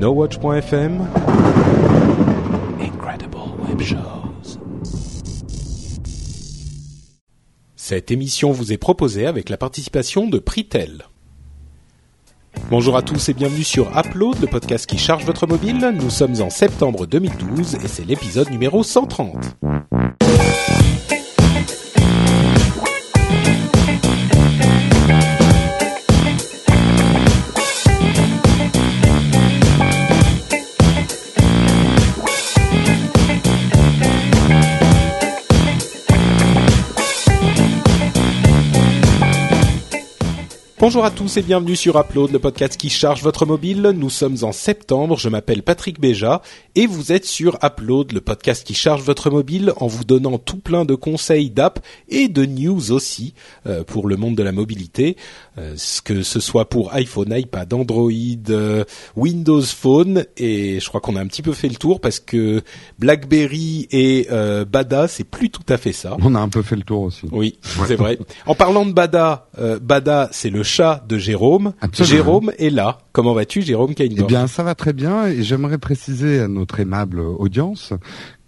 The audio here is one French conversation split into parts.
NoWatch.fm Incredible Web Shows. Cette émission vous est proposée avec la participation de Pritel. Bonjour à tous et bienvenue sur Upload, le podcast qui charge votre mobile. Nous sommes en septembre 2012 et c'est l'épisode numéro 130. Bonjour à tous et bienvenue sur Upload, le podcast qui charge votre mobile. Nous sommes en septembre, je m'appelle Patrick Béja et vous êtes sur Upload, le podcast qui charge votre mobile en vous donnant tout plein de conseils d'app et de news aussi euh, pour le monde de la mobilité, que ce soit pour iPhone, iPad, Android, euh, Windows Phone et je crois qu'on a un petit peu fait le tour parce que BlackBerry et Bada c'est plus tout à fait ça. On a un peu fait le tour aussi. Oui, c'est vrai. En parlant de Bada, Bada c'est le chat de Jérôme. Jérôme est là. Comment vas-tu, Jérôme Eh bien, ça va très bien et j'aimerais préciser à notre aimable audience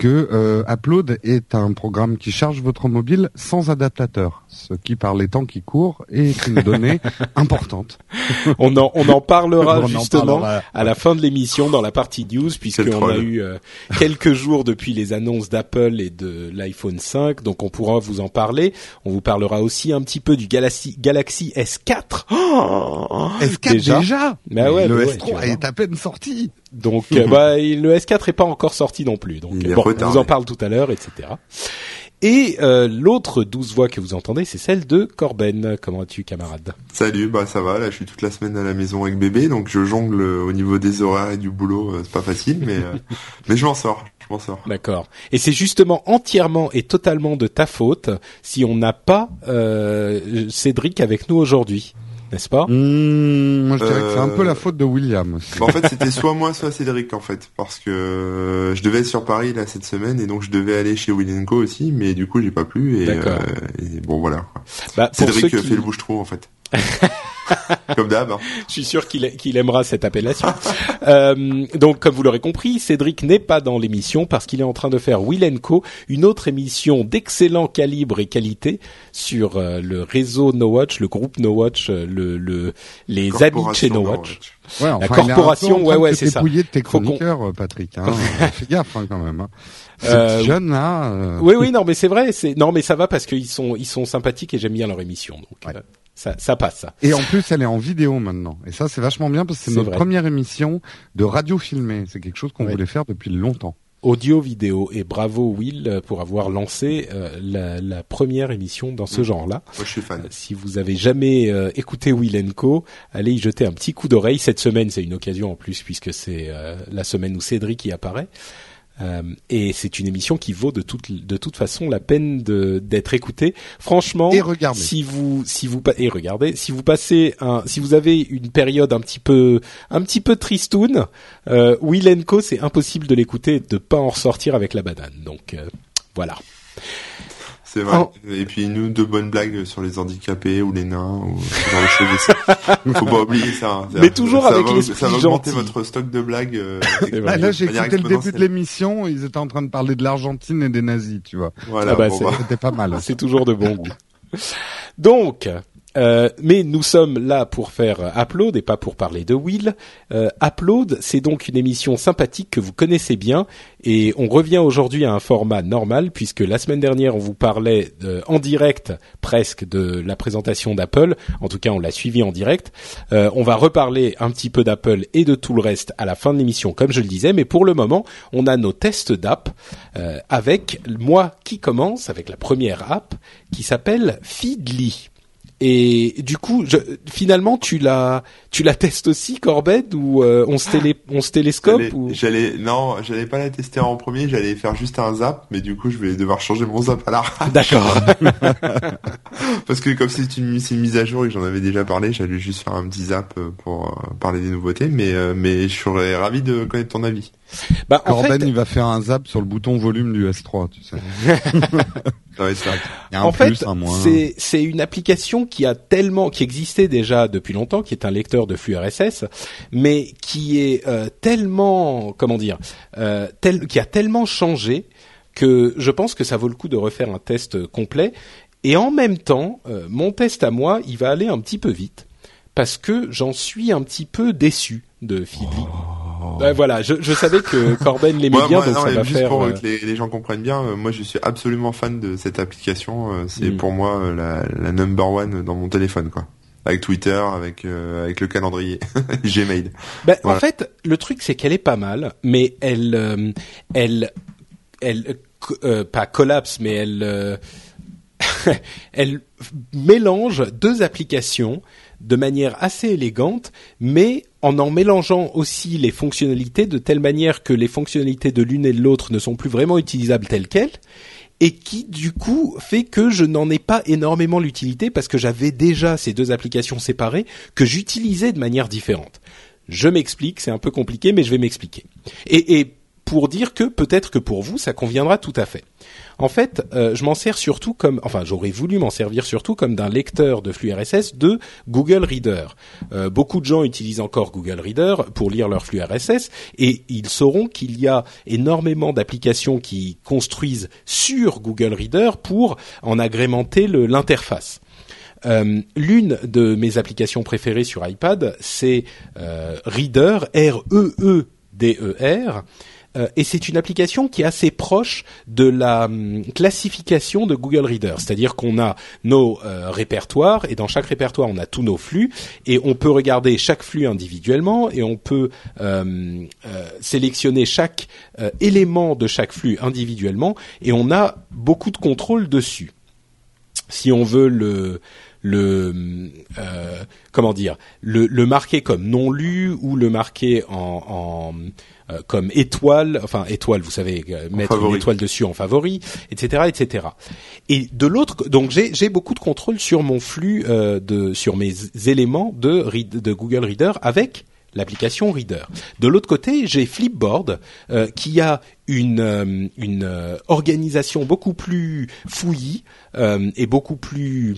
que euh, Upload est un programme qui charge votre mobile sans adaptateur, ce qui, par les temps qui courent, est une donnée importante. on en on en parlera justement à la fin de l'émission dans la partie news, puisqu'on a eu euh, quelques jours depuis les annonces d'Apple et de l'iPhone 5, donc on pourra vous en parler. On vous parlera aussi un petit peu du Galaxy Galaxy S4. S4 déjà, bah ouais, le bah S3 est à peine sorti. Donc, euh, bah, le S4 est pas encore sorti non plus. Donc, bon, on vous en parle tout à l'heure, etc. Et euh, l'autre douce voix que vous entendez, c'est celle de Corben. Comment vas-tu, camarade? Salut, bah ça va. Là, je suis toute la semaine à la maison avec bébé, donc je jongle au niveau des horaires et du boulot. Euh, c'est pas facile, mais mais je m'en sors. Je m'en sors. D'accord. Et c'est justement entièrement et totalement de ta faute si on n'a pas Cédric avec nous aujourd'hui n'est-ce pas? Mmh, Moi, je dirais que c'est un peu la faute de William. Aussi. Bah, en fait, c'était soit moi, soit Cédric, en fait, parce que euh, je devais être sur Paris là cette semaine et donc je devais aller chez Willenco aussi, mais du coup, j'ai pas pu et, euh, et bon voilà. Bah, Cédric fait le bouche-trou en fait. comme d'hab. Hein. Je suis sûr qu'il qu'il aimera cette appellation. euh, donc, comme vous l'aurez compris, Cédric n'est pas dans l'émission parce qu'il est en train de faire Will Co, une autre émission d'excellent calibre et qualité sur euh, le réseau No Watch, le groupe No Watch, euh, le, le les habits chez No Watch. Ouais, enfin, la corporation, ouais, ouais, c'est ça. de tes chroniqueurs, euh, Patrick. Hein. Fais gaffe hein, quand même. Hein. Euh, jeunes là. Oui, oui, non, mais c'est vrai. C'est non, mais ça va parce qu'ils sont, ils sont sympathiques et j'aime bien leur émission. Donc, ça, ça passe. Ça. Et en plus, elle est en vidéo maintenant. Et ça, c'est vachement bien parce que c'est notre première émission de radio filmée. C'est quelque chose qu'on voulait faire depuis longtemps. Audio vidéo et bravo Will pour avoir lancé euh, la, la, première émission dans ce mmh. genre-là. Moi, je suis fan. Euh, si vous avez jamais euh, écouté Will Co, allez y jeter un petit coup d'oreille. Cette semaine, c'est une occasion en plus puisque c'est la semaine où Cédric y apparaît. Euh, et c'est une émission qui vaut de toute de toute façon la peine d'être écoutée. Franchement, et regardez. si vous si vous et regardez, si vous passez un si vous avez une période un petit peu un petit peu tristoun, euh, Will Co c'est impossible de l'écouter et de pas en ressortir avec la banane. Donc euh, voilà. C'est vrai. Oh. Et puis nous, de bonnes blagues sur les handicapés ou les nains ou ce genre de choses. Faut pas oublier ça. Hein. Mais toujours avec l'esprit Ça va augmenter votre stock de blagues. Euh, bah, là, j'ai écouté le début de l'émission. Ils étaient en train de parler de l'Argentine et des nazis, tu vois. Voilà. Ah bah, bah. C'était pas mal. C'est toujours de bon goût. Donc, euh, mais nous sommes là pour faire Upload et pas pour parler de Will. Euh, Upload, c'est donc une émission sympathique que vous connaissez bien et on revient aujourd'hui à un format normal puisque la semaine dernière on vous parlait en direct presque de la présentation d'Apple. En tout cas, on l'a suivi en direct. Euh, on va reparler un petit peu d'Apple et de tout le reste à la fin de l'émission, comme je le disais. Mais pour le moment, on a nos tests d'app euh, avec moi qui commence avec la première app qui s'appelle Feedly. Et du coup, je, finalement, tu la, tu la testes aussi, Corbett, ou euh, on se télé, on se télescope ou... J'allais, non, j'allais pas la tester en premier. J'allais faire juste un zap, mais du coup, je vais devoir changer mon zap à la D'accord. Parce que comme c'est une, une, mise à jour et que j'en avais déjà parlé, j'allais juste faire un petit zap euh, pour euh, parler des nouveautés. Mais, mais je serais ravi de connaître ton avis. Bah, Corben, il va faire un zap sur le bouton volume du S3, tu sais. en fait, c'est c'est une application qui a tellement, qui existait déjà depuis longtemps, qui est un lecteur de flux RSS, mais qui est euh, tellement, comment dire, euh, tel, qui a tellement changé que je pense que ça vaut le coup de refaire un test complet. Et en même temps, euh, mon test à moi, il va aller un petit peu vite parce que j'en suis un petit peu déçu de Feedly. Oh. Voilà, je, je, savais que Corben l'aimait bien, donc ça va juste faire. Pour euh, que les, les, gens comprennent bien, euh, moi je suis absolument fan de cette application. C'est mm. pour moi la, la, number one dans mon téléphone, quoi. Avec Twitter, avec avec le calendrier, Gmail. Ben, En fait, le truc c'est qu'elle est pas mal, mais elle elle elle pas collapse, mais elle elle mélange deux applications de manière assez élégante, mais en en mélangeant aussi les fonctionnalités de telle manière que les fonctionnalités de l'une et de l'autre ne sont plus vraiment utilisables telles quelles, et qui du coup fait que je n'en ai pas énormément l'utilité parce que j'avais déjà ces deux applications séparées que j'utilisais de manière différente. Je m'explique, c'est un peu compliqué, mais je vais m'expliquer. Et, et pour dire que peut-être que pour vous, ça conviendra tout à fait. En fait, euh, je m'en sers surtout comme, enfin, j'aurais voulu m'en servir surtout comme d'un lecteur de flux RSS de Google Reader. Euh, beaucoup de gens utilisent encore Google Reader pour lire leur flux RSS et ils sauront qu'il y a énormément d'applications qui construisent sur Google Reader pour en agrémenter l'interface. Euh, l'une de mes applications préférées sur iPad, c'est Reader, R-E-E-D-E-R, -E -E euh, et c'est une application qui est assez proche de la hum, classification de Google Reader, c'est-à-dire qu'on a nos euh, répertoires et dans chaque répertoire on a tous nos flux et on peut regarder chaque flux individuellement et on peut euh, sélectionner chaque élément de chaque flux individuellement et on a beaucoup de contrôle dessus. Si on veut le le comment dire le, le, marquer comme non lu ou le marquer en, en euh, comme étoile, enfin étoile, vous savez, euh, mettre une étoile dessus en favori, etc., etc. Et de l'autre, donc j'ai beaucoup de contrôle sur mon flux euh, de, sur mes éléments de, de Google Reader avec l'application Reader. De l'autre côté, j'ai Flipboard qui a une, une organisation beaucoup plus fouillie et beaucoup plus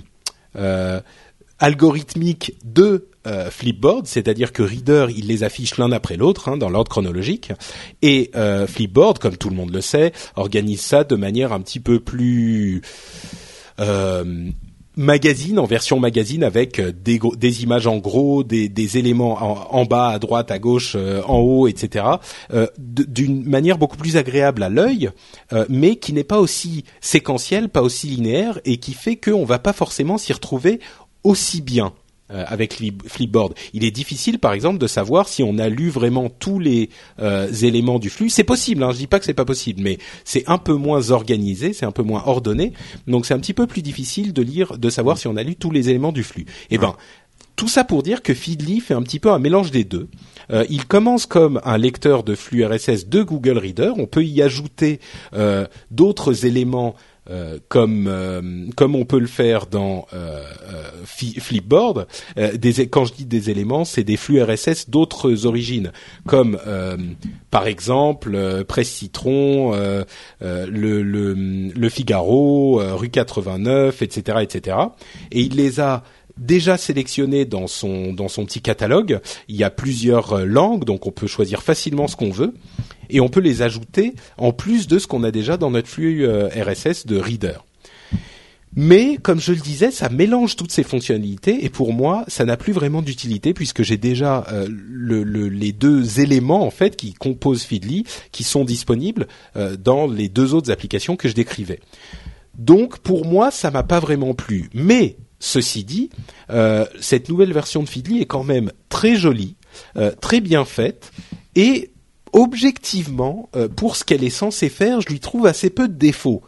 algorithmique de euh, Flipboard, c'est-à-dire que Reader il les affiche l'un après l'autre hein, dans l'ordre chronologique, et euh, Flipboard, comme tout le monde le sait, organise ça de manière un petit peu plus euh, magazine en version magazine avec des, des images en gros, des, des éléments en, bas, à droite, à gauche, en haut, etc. D'une manière beaucoup plus agréable à l'œil, mais qui n'est pas aussi séquentielle, pas aussi linéaire, et qui fait qu'on va pas forcément s'y retrouver aussi bien euh, avec Flipboard. Il est difficile, par exemple, de savoir si on a lu vraiment tous les euh, éléments du flux. C'est possible, hein, je dis pas que c'est pas possible, mais c'est un peu moins organisé, c'est un peu moins ordonné, donc c'est un petit peu plus difficile de lire, de savoir si on a lu tous les éléments du flux. Eh ben, tout ça pour dire que Feedly fait un petit peu un mélange des deux. Euh, il commence comme un lecteur de flux RSS de Google Reader. On peut y ajouter euh, d'autres éléments euh, comme euh, comme on peut le faire dans euh, Flipboard. des, quand je dis des éléments, c'est des flux RSS d'autres origines, comme par exemple Presse Citron, le, le, le, Figaro, rue 89, etc., etc. Et il les a déjà sélectionné dans son dans son petit catalogue. Il y a plusieurs euh, langues, donc on peut choisir facilement ce qu'on veut et on peut les ajouter en plus de ce qu'on a déjà dans notre flux euh, RSS de Reader. Mais comme je le disais, ça mélange toutes ces fonctionnalités et pour moi, ça n'a plus vraiment d'utilité puisque j'ai déjà euh, le, les deux éléments en fait qui composent Feedly qui sont disponibles dans les deux autres applications que je décrivais. Donc pour moi, ça m'a pas vraiment plu. Mais Ceci dit, euh, cette nouvelle version de Feedly est quand même très jolie, euh, très bien faite et objectivement, euh, pour ce qu'elle est censée faire, je lui trouve assez peu de défauts.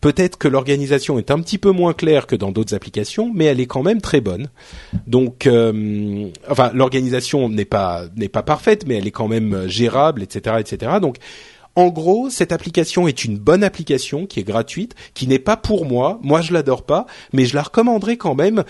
Peut-être que l'organisation est un petit peu moins claire que dans d'autres applications, mais elle est quand même très bonne. Donc, enfin, l'organisation n'est pas n'est pas parfaite, mais elle est quand même gérable, etc., etc. Donc, en gros, cette application est une bonne application qui est gratuite, qui n'est pas pour moi. Moi, je l'adore pas, mais je la recommanderais quand même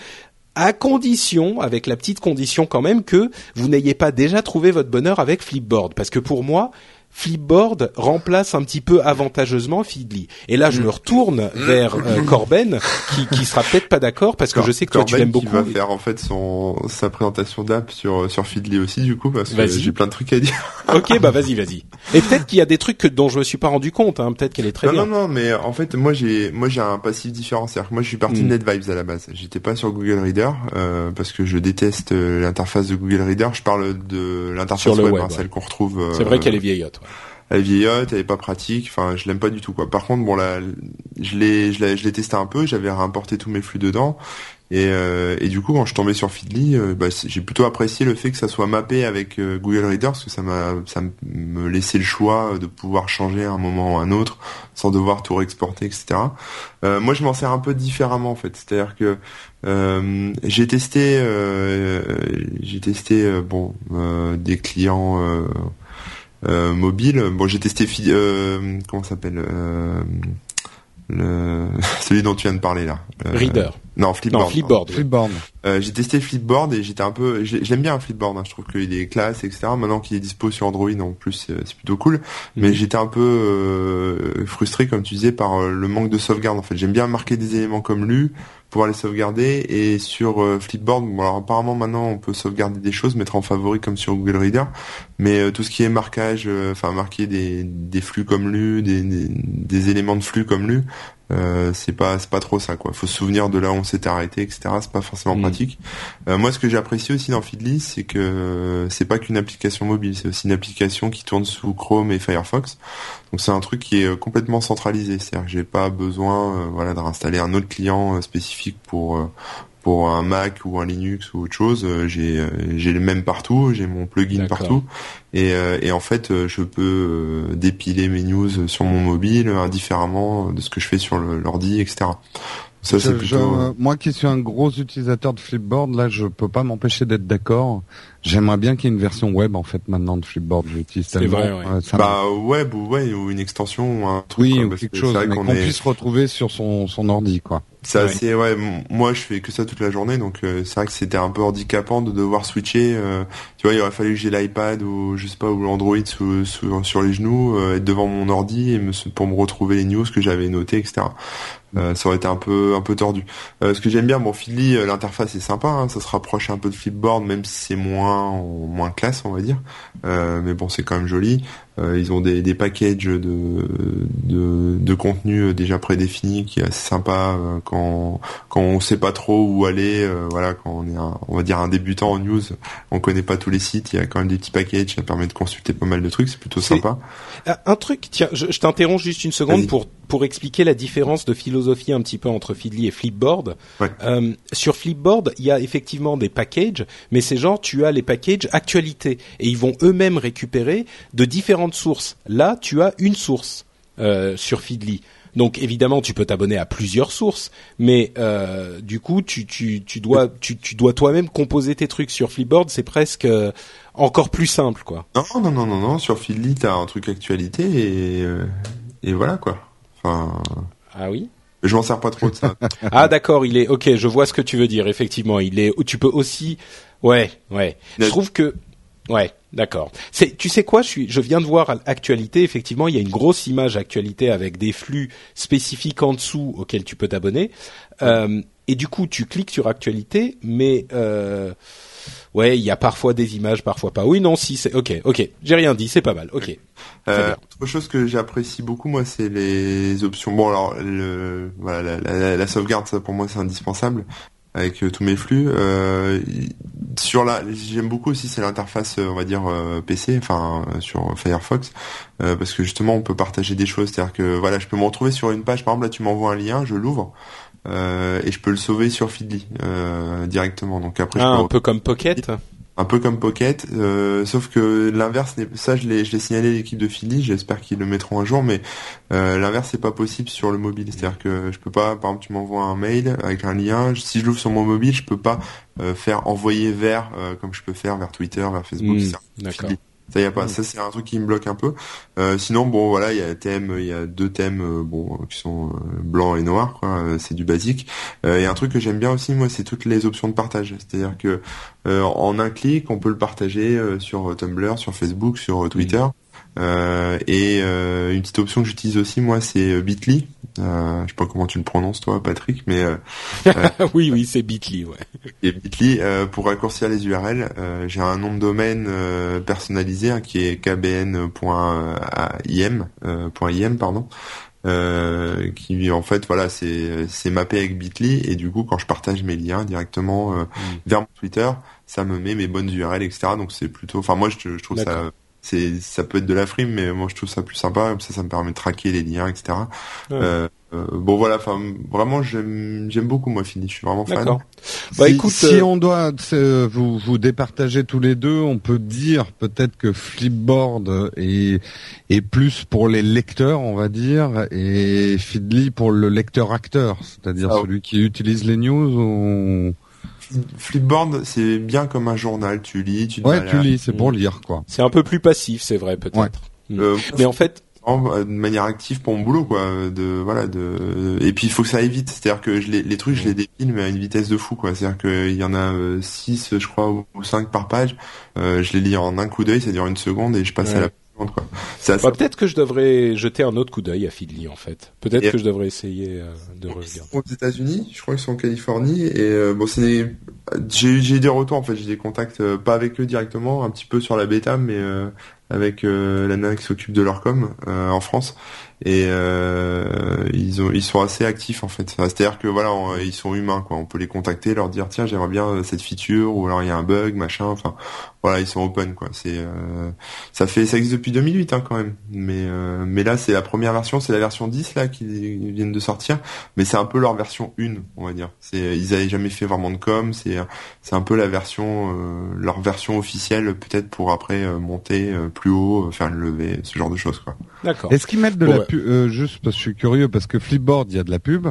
à condition, avec la petite condition quand même que vous n'ayez pas déjà trouvé votre bonheur avec Flipboard, parce que pour moi, Flipboard remplace un petit peu avantageusement Feedly. Et là, je me retourne vers euh, Corben, qui, qui sera peut-être pas d'accord parce que je sais que toi tu l'aimes beaucoup. Qui va faire en fait son sa présentation d'app sur sur Feedly aussi du coup parce que j'ai plein de trucs à dire. ok, bah vas-y, vas-y. Et peut-être qu'il y a des trucs que, dont je me suis pas rendu compte. Hein. Peut-être qu'elle est très bien. Non, non, mais en fait, moi j'ai moi j'ai un passif différent. cest moi je suis parti de. NetVibes à la base. J'étais pas sur Google Reader euh, parce que je déteste euh, l'interface de Google Reader. Je parle de l'interface web, hein, celle qu'on retrouve. C'est vrai qu'elle est vieillotte. Elle est vieillotte, elle est pas pratique. Enfin, je l'aime pas du tout. Par contre, bon là, je l'ai, je l'ai, je l'ai testé un peu. J'avais réimporté tous mes flux dedans. Et, euh, et du coup, quand je tombais sur Feedly, euh, bah, j'ai plutôt apprécié le fait que ça soit mappé avec euh, Google Reader, parce que ça m'a, ça me laissait le choix de pouvoir changer à un moment ou à un autre, sans devoir tout réexporter, etc. moi, je m'en sers un peu différemment en fait. C'est-à-dire que j'ai testé, j'ai testé, bon, des clients euh, mobile. Bon, j'ai testé euh, comment s'appelle euh, le celui dont tu viens de parler là. Euh, Reader. Non, Flipboard. Non, Flipboard. Flipboard. Euh, j'ai testé Flipboard et j'étais un peu, j'aime bien Flipboard. Hein. Je trouve qu'il est classe, etc. Maintenant qu'il est dispo sur Android, en plus, c'est plutôt cool. Mais mhm. j'étais un peu euh, frustré, comme tu disais, par le manque de sauvegarde. En fait, j'aime bien marquer des éléments comme lu, pouvoir les sauvegarder. Et sur euh, Flipboard, bon alors apparemment maintenant on peut sauvegarder des choses, mettre en favori comme sur Google Reader, mais euh, tout ce qui est marquage, euh, enfin marquer des, des flux comme lu, des, des, éléments de flux comme lu, euh, c'est pas c'est pas trop ça quoi. Faut se souvenir de là où on s'était arrêté, etc. C'est pas forcément mm. pratique. Euh, moi, ce que j'ai apprécié aussi dans Feedly, c'est que c'est pas qu'une application mobile, c'est aussi une application qui tourne sous Chrome et Firefox. Donc c'est un truc qui est complètement centralisé. C'est-à-dire que j'ai pas besoin, voilà, de réinstaller un autre client spécifique pour pour un Mac ou un Linux ou autre chose, euh, j'ai euh, j'ai le même partout, j'ai mon plugin partout et, euh, et en fait je peux dépiler mes news sur mon mobile indifféremment de ce que je fais sur l'ordi, etc. Ça, c'est plutôt... moi qui suis un gros utilisateur de Flipboard, là, je peux pas m'empêcher d'être d'accord. J'aimerais bien qu'il y ait une version web en fait maintenant de Flipboard. J'utilise C'est vrai. Ouais. bah web ou ouais ou une extension ou un truc. Oui, ou quelque chose, qu'on puisse retrouver sur son son ordi quoi. C'est assez ouais. Moi, je fais que ça toute la journée, donc euh, c'est vrai que c'était un peu handicapant de devoir switcher. Euh, tu vois, il aurait fallu que j'ai l'iPad ou je sais pas ou l'Android sur les genoux, euh, être devant mon ordi et me, pour me retrouver les news que j'avais notées, etc. ça aurait été un peu un peu tordu. ce que j'aime bien, bon, Feedly, l'interface est sympa, hein, ça se rapproche un peu de Flipboard, même si c'est moins moins classe, on va dire. mais bon, c'est quand même joli. Euh, ils ont des, des packages de, de, de contenu euh, déjà prédéfinis qui est assez sympa euh, quand quand on sait pas trop où aller. voilà, quand on est un, on va dire un débutant en news, on connaît pas tous les sites. Il y a quand même des petits packages, ça permet de consulter pas mal de trucs. C'est plutôt sympa. Un truc, tiens, je, je t'interromps juste une seconde pour pour expliquer la différence de philosophie un petit peu entre Feedly et Flipboard. Euh, sur Flipboard, il y a effectivement des packages, mais c'est genre tu as les packages actualité et ils vont eux-mêmes récupérer de différentes sources. Là, tu as une source euh, sur Feedly. Donc évidemment, tu peux t'abonner à plusieurs sources, mais euh, du coup, tu, tu, tu dois tu, tu dois toi-même composer tes trucs sur Flipboard. C'est presque euh, encore plus simple, quoi. Non, non, non, non, non. Sur Feedly, t'as un truc actualité et euh, et voilà quoi ah oui? Je m'en sers pas trop de ça. ah d'accord, il est ok. Je vois ce que tu veux dire. Effectivement, il est. Tu peux aussi. Ouais, ouais. Je trouve que. Ouais, d'accord. C'est, tu sais quoi, je suis, je viens de voir actualité. Effectivement, il y a une grosse image actualité avec des flux spécifiques en dessous auxquels tu peux t'abonner. Euh, et du coup, tu cliques sur actualité, mais euh, ouais, il y a parfois des images, parfois pas. Oui, non, si, c'est ok, ok. J'ai rien dit, c'est pas mal. Ok. Euh, autre chose que j'apprécie beaucoup, moi, c'est les options. Bon, alors, le, voilà, la, sauvegarde, ça pour moi, c'est indispensable avec euh, tous mes flux. Euh, sur la, j'aime beaucoup aussi, c'est l'interface, on va dire PC, enfin sur Firefox, parce que justement, on peut partager des choses. C'est-à-dire que voilà, je peux me retrouver sur une page, par exemple, là, tu m'envoies un lien, je l'ouvre. Euh, et je peux le sauver sur Feedly euh, directement. Donc après, ah, un peu comme Pocket. Un peu comme Pocket, euh, sauf que l'inverse n'est ça je l'ai je l'ai signalé à l'équipe de Feedly, j'espère qu'ils le mettront un jour, mais euh, l'inverse c'est pas possible sur le mobile, c'est-à-dire que je peux pas, par exemple tu m'envoies un mail avec un lien, si je l'ouvre sur mon mobile, je peux pas euh, faire envoyer vers comme je peux faire vers Twitter, vers Facebook, mmh, D'accord. Ça y a pas. Ça c'est un truc qui me bloque un peu. Euh, sinon bon voilà il y a thème, il y a deux thèmes euh, bon qui sont euh, blanc et noir quoi. Euh, c'est du basique. Il y a un truc que j'aime bien aussi moi c'est toutes les options de partage. C'est-à-dire que en un clic on peut le partager sur Tumblr, sur Facebook, sur Twitter. Euh, et euh, une petite option que j'utilise aussi moi, c'est Bitly. Euh, je sais pas comment tu le prononces toi, Patrick, mais oui, oui, c'est Bitly, ouais. Et Bitly pour raccourcir les URL, j'ai un nom de domaine personnalisé hein, qui est kbn.im, .im pardon. Euh, qui en fait voilà c'est c'est mappé avec Bitly et du coup quand je partage mes liens directement mm. vers mon Twitter ça me met mes bonnes URL etc donc c'est plutôt enfin moi je, je trouve ça c'est ça peut être de la frime mais moi je trouve ça plus sympa. Comme ça ça me permet de traquer les liens etc euh, euh, bon voilà. Enfin vraiment j'aime j'aime beaucoup moi Fini je suis vraiment fan. Bah si, écoute si euh, on doit vous vous départager tous les deux on peut dire peut-être que Flipboard est est plus pour les lecteurs on va dire et Feedly pour le lecteur acteur c'est-à-dire ah celui qui utilise les news ou Flipboard, c'est bien comme un journal. Tu lis, tu. Ouais, tu lis, c'est pour lire, quoi. C'est un peu plus passif, c'est vrai, peut-être. Mm. Euh, Mais en fait, de manière active pour mon boulot quoi de voilà de et puis il faut que ça aille vite c'est à dire que je les, les trucs je les dépile mais à une vitesse de fou quoi c'est à dire qu'il y en a 6 euh, je crois ou 5 par page euh, je les lis en un coup d'œil ça dure une seconde et je passe à la bah, peut-être que je devrais jeter un autre coup d'œil à Feedly en fait. Peut-être que je devrais essayer euh, de regarder. Aux États-Unis, je crois qu'ils sont en Californie et euh, bon, c'est j'ai j'ai des retours en fait, j'ai des contacts euh, pas avec eux directement, un petit peu sur la bêta, mais avec la nana qui s'occupe de leur com en France et euh, ils ont ils sont assez actifs en fait. C'est à dire que voilà ils sont humains quoi. On peut les contacter leur dire tiens j'aimerais bien cette feature ou alors il y a un bug machin enfin voilà ils sont open quoi. C'est euh, ça fait ça existe depuis 2008 hein, quand même. Mais euh, mais là c'est la première version c'est la version 10 là qui viennent de sortir. Mais c'est un peu leur version 1 on va dire. C'est ils avaient jamais fait vraiment de com c'est c'est un peu la version euh, leur version officielle peut-être pour après monter plus haut faire une levée ce genre de choses quoi. D'accord. Est-ce qu'ils mettent de la euh, juste parce que je suis curieux, parce que Flipboard, il y a de la pub.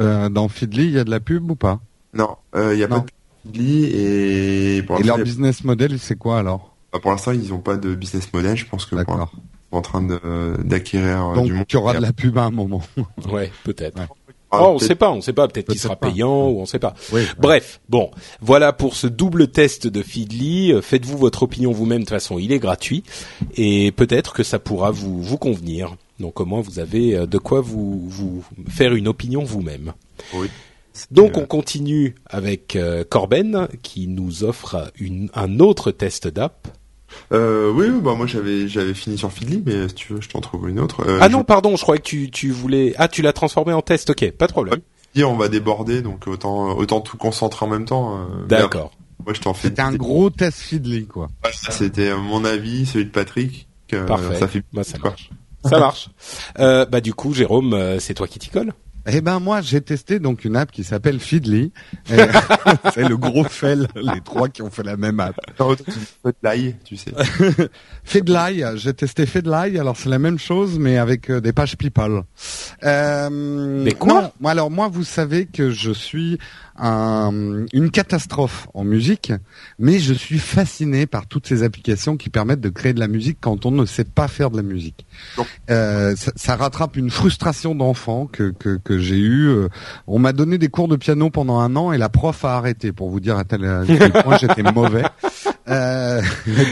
Euh, dans Feedly, il y a de la pub ou pas? Non, euh, il n'y a pas de Feedly et pour et leur business model, c'est quoi alors? Bah, Pour l'instant, ils n'ont pas de business model. Je pense que D'accord. en train d'acquérir du monde. Donc, il y aura de la pub à un moment. ouais, peut-être. Ah, oh, on sait pas, on sait pas. Peut-être qu'il sera payant ou on sait pas. Bref, bon, voilà pour ce double test de Feedly. Faites-vous votre opinion vous-même. De toute façon, il est gratuit et peut-être que ça pourra vous vous convenir. Donc au moins vous avez euh, de quoi vous, vous faire une opinion vous-même. Oui. Donc on continue avec euh, Corben qui nous offre une, un autre test d'app. Euh, oui, bah moi j'avais j'avais fini sur Feedly, mais si tu veux, je t'en trouve une autre. ah non, pardon, je croyais que tu tu voulais. Ah, tu l'as transformé en test. Ok, pas de problème. Et on va déborder, donc autant autant tout concentrer en même temps. D'accord. Moi je t'en fais. C'était un gros test Feedly, quoi. C'était mon avis, celui de Patrick. Parfait. Ça fait. Bah, ça marche. Ça marche. Euh, bah du coup, Jérôme, euh, c'est toi qui t'y colle. Eh ben moi j'ai testé donc une app qui s'appelle Feedly. c'est le gros fel, les trois qui ont fait la même app. Feedly, tu sais. Feedly, j'ai testé Feedly. Alors c'est la même chose mais avec euh, des pages people. Euh, mais quoi? moi, Alors moi vous savez que je suis un, une catastrophe en musique, mais je suis fasciné par toutes ces applications qui permettent de créer de la musique quand on ne sait pas faire de la musique. Euh, ça, ça, rattrape une frustration d'enfant que, que, que j'ai eue. Euh, on m'a donné des cours de piano pendant un an et la prof a arrêté pour vous dire à tel, point j'étais mauvais. Euh,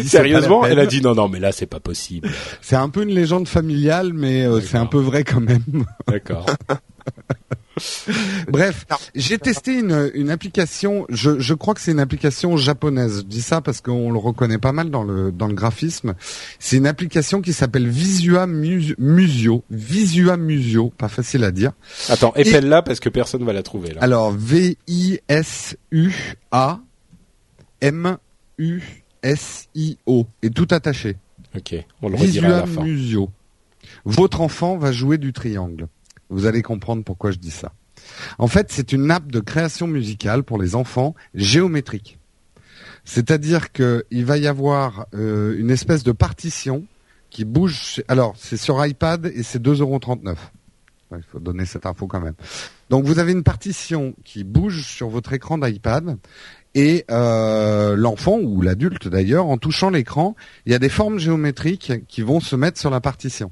Sérieusement, elle a dit non non mais là c'est pas possible. C'est un peu une légende familiale mais euh, c'est un peu vrai quand même. D'accord. Bref, j'ai testé une, une application. Je, je crois que c'est une application japonaise. Je dis ça parce qu'on le reconnaît pas mal dans le dans le graphisme. C'est une application qui s'appelle Visua Musio. Visua Musio, pas facile à dire. Attends, épelle-la parce que personne va la trouver là. Alors V I S U A M U S I O et tout attaché. Ok, on le redira à la fin. Musio. Votre enfant va jouer du triangle. Vous allez comprendre pourquoi je dis ça. En fait, c'est une app de création musicale pour les enfants géométrique. C'est-à-dire qu'il va y avoir euh, une espèce de partition qui bouge. Alors, c'est sur iPad et c'est 2,39€. Il faut donner cette info quand même. Donc, vous avez une partition qui bouge sur votre écran d'iPad et euh, l'enfant ou l'adulte d'ailleurs, en touchant l'écran, il y a des formes géométriques qui vont se mettre sur la partition.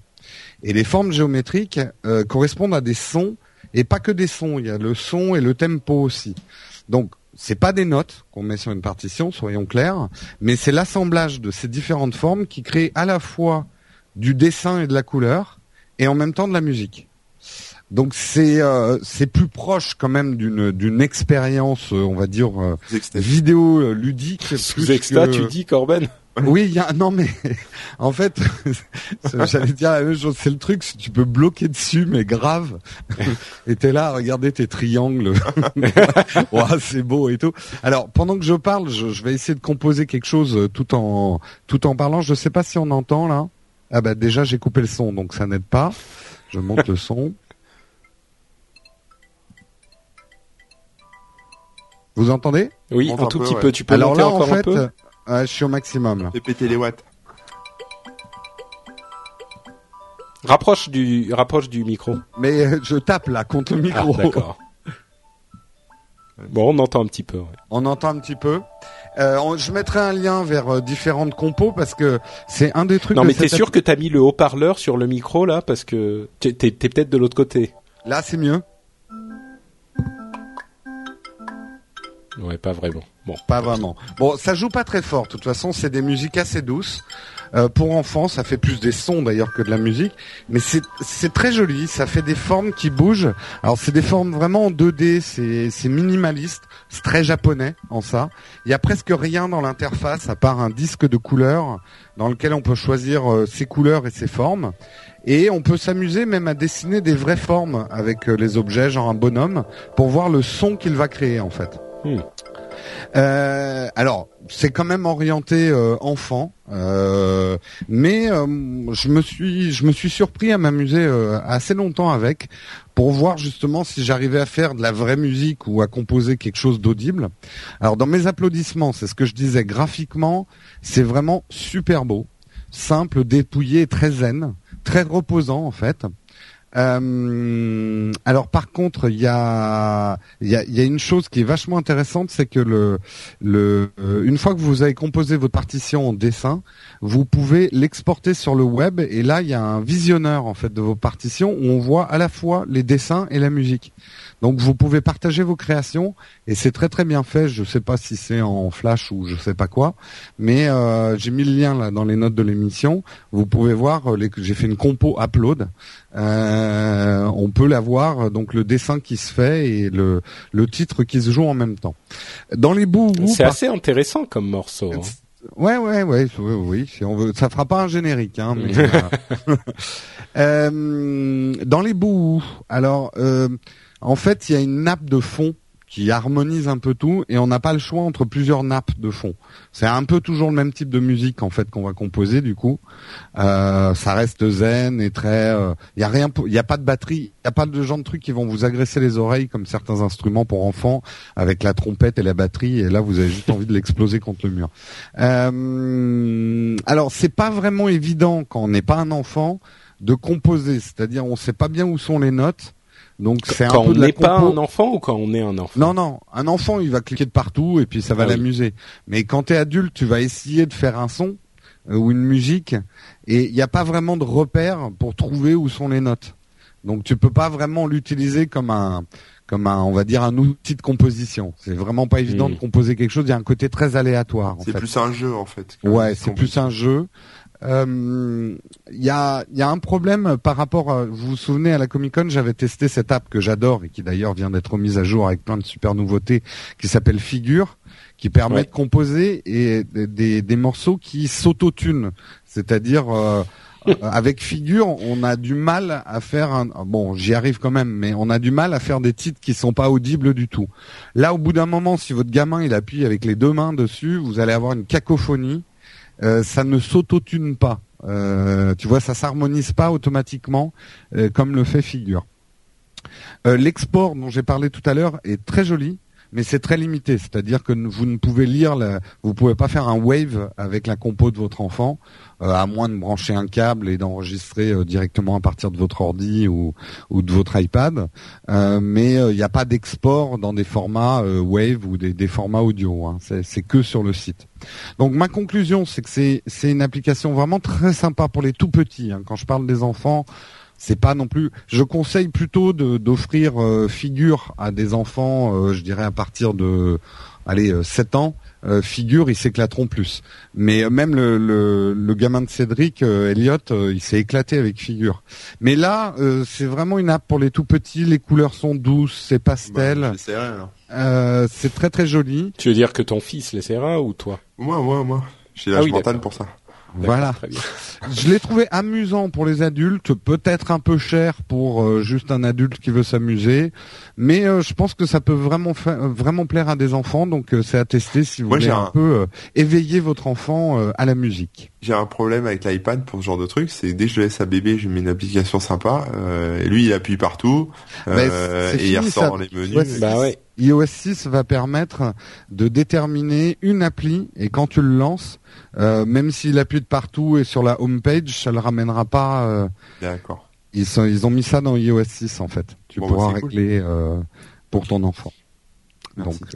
Et les formes géométriques euh, correspondent à des sons et pas que des sons. Il y a le son et le tempo aussi. Donc c'est pas des notes qu'on met sur une partition, soyons clairs, mais c'est l'assemblage de ces différentes formes qui crée à la fois du dessin et de la couleur, et en même temps de la musique. Donc c'est euh, c'est plus proche quand même d'une d'une expérience, on va dire vidéo ludique. Sous extra, tu dis Corben? Oui, il y a non mais en fait, j'allais dire la même chose. C'est le truc, tu peux bloquer dessus, mais grave. et t'es là, regarder tes triangles. c'est beau et tout. Alors pendant que je parle, je, vais essayer de composer quelque chose euh, tout en tout en parlant. Je sais pas si on entend là. Ah bah déjà j'ai coupé le son, donc ça n'aide pas. Je monte le son. Vous entendez? Oui, un tout petit peu. Tu peux Alors là, encore en fait, un peu? Je suis au maximum. Fais péter les watts. Rapproche du, rapproche du micro. Mais euh, je tape là contre le micro. Ah, d'accord. Bon, on entend un petit peu. On entend un petit peu. Euh, je mettrai un lien vers euh, différentes compos parce que c'est un des trucs. Non, mais t'es sûr que t'as mis le haut-parleur sur le micro là parce que t'es peut-être de l'autre côté. Là, c'est mieux. Ouais, pas vraiment. Bon, pas vraiment. Bon, ça joue pas très fort. De toute façon, c'est des musiques assez douces. Euh, pour enfants, ça fait plus des sons d'ailleurs que de la musique, mais c'est très joli. Ça fait des formes qui bougent. Alors c'est des formes vraiment en 2D. C'est c'est minimaliste. C'est très japonais en ça. Il y a presque rien dans l'interface à part un disque de couleurs dans lequel on peut choisir euh, ses couleurs et ses formes. Et on peut s'amuser même à dessiner des vraies formes avec euh, les objets, genre un bonhomme, pour voir le son qu'il va créer en fait. Euh, alors, c'est quand même orienté euh, enfant, euh, mais je me suis je me suis surpris à m'amuser assez longtemps avec pour voir justement si j'arrivais à faire de la vraie musique ou à composer quelque chose d'audible. Alors dans mes applaudissements, c'est ce que je disais graphiquement, c'est vraiment super beau, simple, dépouillé, très zen, très reposant en fait. Euh, alors par contre, il y a, une chose qui est vachement intéressante, c'est que euh, une fois que vous avez composé votre partition en dessin, vous pouvez l'exporter sur le web et là il y a un visionneur en fait de vos partitions où on voit à la fois les dessins et la musique. Donc vous pouvez partager vos créations et c'est très très bien fait. Je sais pas si c'est en flash ou je sais pas quoi, mais euh, j'ai mis le lien là dans les notes de l'émission. Vous pouvez voir, euh, j'ai fait une compo upload. Euh, on peut la voir donc le dessin qui se fait et le le titre qui se joue en même temps. Dans les bouts, c'est assez intéressant comme morceau. Hein. Ouais, ouais, ouais, oui, oui, si on veut, ça fera pas un générique, hein. Mais, euh, dans les bouts, alors. Euh, en fait, il y a une nappe de fond qui harmonise un peu tout et on n'a pas le choix entre plusieurs nappes de fond. C'est un peu toujours le même type de musique en fait qu'on va composer du coup. Euh, ça reste zen et très. Il euh, y a rien, il y a pas de batterie, il y a pas de genre de trucs qui vont vous agresser les oreilles comme certains instruments pour enfants avec la trompette et la batterie et là vous avez juste envie de l'exploser contre le mur. Euh, alors c'est pas vraiment évident quand on n'est pas un enfant de composer, c'est-à-dire on sait pas bien où sont les notes donc c'est un peu on n'est pas un enfant ou quand on est un enfant? Non non, un enfant il va cliquer de partout et puis ça va ah l'amuser. Mais quand tu es adulte, tu vas essayer de faire un son euh, ou une musique et il n'y a pas vraiment de repère pour trouver où sont les notes. Donc tu peux pas vraiment l'utiliser comme un comme un on va dire un outil de composition. C'est vraiment pas évident hmm. de composer quelque chose, il y a un côté très aléatoire C'est plus un jeu en fait. Ouais, c'est plus un jeu. Il euh, y, a, y a un problème par rapport, à, vous vous souvenez à la Comic Con, j'avais testé cette app que j'adore et qui d'ailleurs vient d'être mise à jour avec plein de super nouveautés, qui s'appelle Figure, qui permet de composer et des, des, morceaux qui s'autotunent, c'est-à-dire euh, avec Figure, on a du mal à faire un bon, j'y arrive quand même, mais on a du mal à faire des titres qui sont pas audibles du tout. Là, au bout d'un moment, si votre gamin il appuie avec les deux mains dessus, vous allez avoir une cacophonie euh, ça ne s'autotune pas. Euh, tu vois, ça s'harmonise pas automatiquement euh, comme le fait Figure. L'export dont j'ai parlé tout à l'heure est très joli, mais c'est très limité. C'est-à-dire que vous ne pouvez lire, la, vous pouvez pas faire un wave avec la compo de votre enfant. Euh, à moins de brancher un câble et d'enregistrer euh, directement à partir de votre ordi ou, ou de votre iPad. Euh, mais il n'y a pas d'export dans des formats Wave ou des, des formats audio. Hein. C'est que sur le site. Donc ma conclusion, c'est que c'est une application vraiment très sympa pour les tout petits. Hein. Quand je parle des enfants, c'est pas non plus. Je conseille plutôt d'offrir figure à des enfants, je dirais à partir de allez 7 ans euh, figure, ils s'éclateront plus. Mais même le, le, le gamin de Cédric, Elliot, il s'est éclaté avec figure. Mais là, c'est vraiment une app pour les tout petits. Les couleurs sont douces, c'est pastel. Bah, c'est très très joli. Tu veux dire que ton fils l'essaiera ou toi? Moi, moi, moi. J'ai l'âge ah mental pour ça. Voilà. Je l'ai trouvé amusant pour les adultes, peut-être un peu cher pour euh, juste un adulte qui veut s'amuser, mais euh, je pense que ça peut vraiment vraiment plaire à des enfants, donc euh, c'est à tester si vous voulez un, peu éveiller votre enfant à la musique. J'ai un problème avec l'iPad pour ce genre de truc, c'est dès que je laisse à bébé, je mets une application sympa, et lui il appuie partout, bah, et il ressort dans les menus. bah ouais iOS 6 va permettre de déterminer une appli et quand tu le lances, euh, même s'il appuie de partout et sur la home page, ça le ramènera pas. Euh, D'accord. Ils, ils ont mis ça dans iOS 6 en fait. Tu bah, pourras régler euh, pour ton enfant.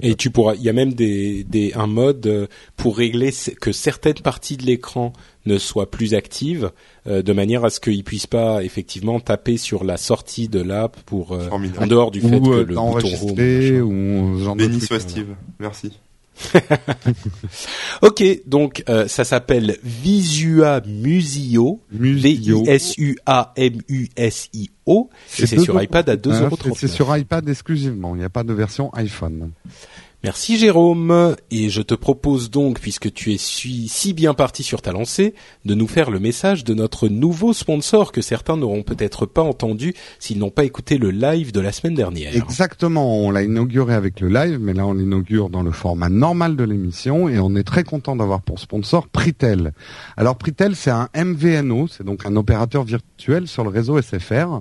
et tu pourras, il y a même des, des un mode pour régler que certaines parties de l'écran ne soient plus actives, de manière à ce qu'il puisse pas effectivement taper sur la sortie de l'app pour en dehors du fait que le bouton home. Ou Béni soit Steve, merci. ok, donc euh, ça s'appelle Visua Musio, V-I-S-U-A-M-U-S-I-O, et c'est sur iPad à 2,39€. C'est sur iPad exclusivement, il n'y a pas de version iPhone. Merci Jérôme, et je te propose donc, puisque tu es si bien parti sur ta lancée, de nous faire le message de notre nouveau sponsor que certains n'auront peut-être pas entendu s'ils n'ont pas écouté le live de la semaine dernière. Exactement, on l'a inauguré avec le live, mais là on l'inaugure dans le format normal de l'émission, et on est très content d'avoir pour sponsor Pritel. Alors Pritel c'est un MVNO, c'est donc un opérateur virtuel sur le réseau SFR.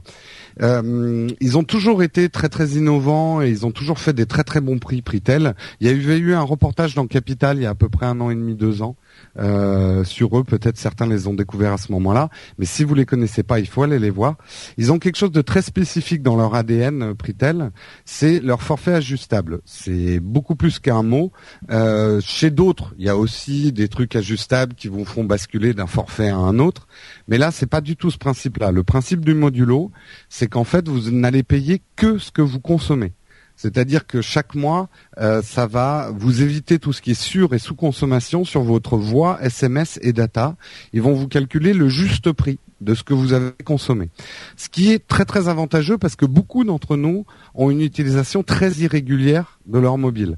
Euh, ils ont toujours été très très innovants et ils ont toujours fait des très très bons prix Pritel. Il y a eu un reportage dans Capital il y a à peu près un an et demi, deux ans euh, sur eux. Peut-être certains les ont découverts à ce moment-là, mais si vous les connaissez pas, il faut aller les voir. Ils ont quelque chose de très spécifique dans leur ADN, euh, Pritel, c'est leur forfait ajustable. C'est beaucoup plus qu'un mot. Euh, chez d'autres, il y a aussi des trucs ajustables qui vous font basculer d'un forfait à un autre, mais là, c'est pas du tout ce principe-là. Le principe du modulo, c'est qu'en fait, vous n'allez payer que ce que vous consommez. C'est-à-dire que chaque mois, euh, ça va vous éviter tout ce qui est sur et sous consommation sur votre voix, SMS et data. Ils vont vous calculer le juste prix de ce que vous avez consommé. Ce qui est très très avantageux parce que beaucoup d'entre nous ont une utilisation très irrégulière de leur mobile.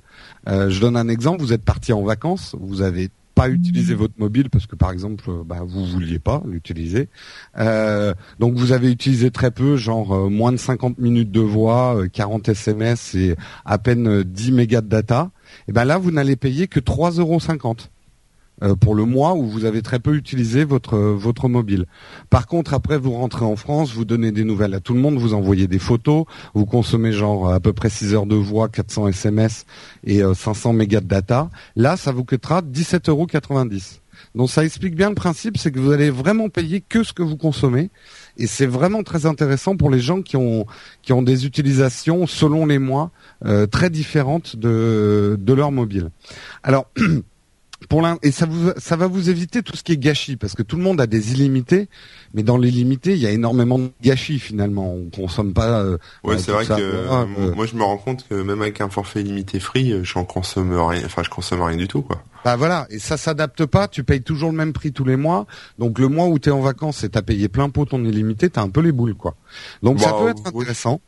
Euh, je donne un exemple, vous êtes parti en vacances, vous avez pas utiliser votre mobile parce que par exemple euh, bah, vous vouliez pas l'utiliser. Euh, donc vous avez utilisé très peu, genre euh, moins de 50 minutes de voix, 40 SMS et à peine 10 mégas de data. Et ben là vous n'allez payer que 3,50 euros euh, pour le mois où vous avez très peu utilisé votre votre mobile. Par contre, après vous rentrez en France, vous donnez des nouvelles à tout le monde, vous envoyez des photos, vous consommez genre à peu près 6 heures de voix, 400 SMS et 500 euh, mégas de data. Là, ça vous coûtera 17,90 euros. Donc ça explique bien le principe, c'est que vous allez vraiment payer que ce que vous consommez. Et c'est vraiment très intéressant pour les gens qui ont qui ont des utilisations selon les mois euh, très différentes de de leur mobile. Alors pour et ça vous ça va vous éviter tout ce qui est gâchis parce que tout le monde a des illimités mais dans l'illimité il y a énormément de gâchis finalement. On consomme pas euh, ouais c'est vrai que euh, moi je me rends compte que même avec un forfait illimité free euh, j'en consomme rien enfin je consomme rien du tout quoi. Bah voilà. Et ça s'adapte pas. Tu payes toujours le même prix tous les mois. Donc le mois où tu es en vacances et t'as payé plein pot ton illimité t'as un peu les boules quoi. Donc ça bah, peut être intéressant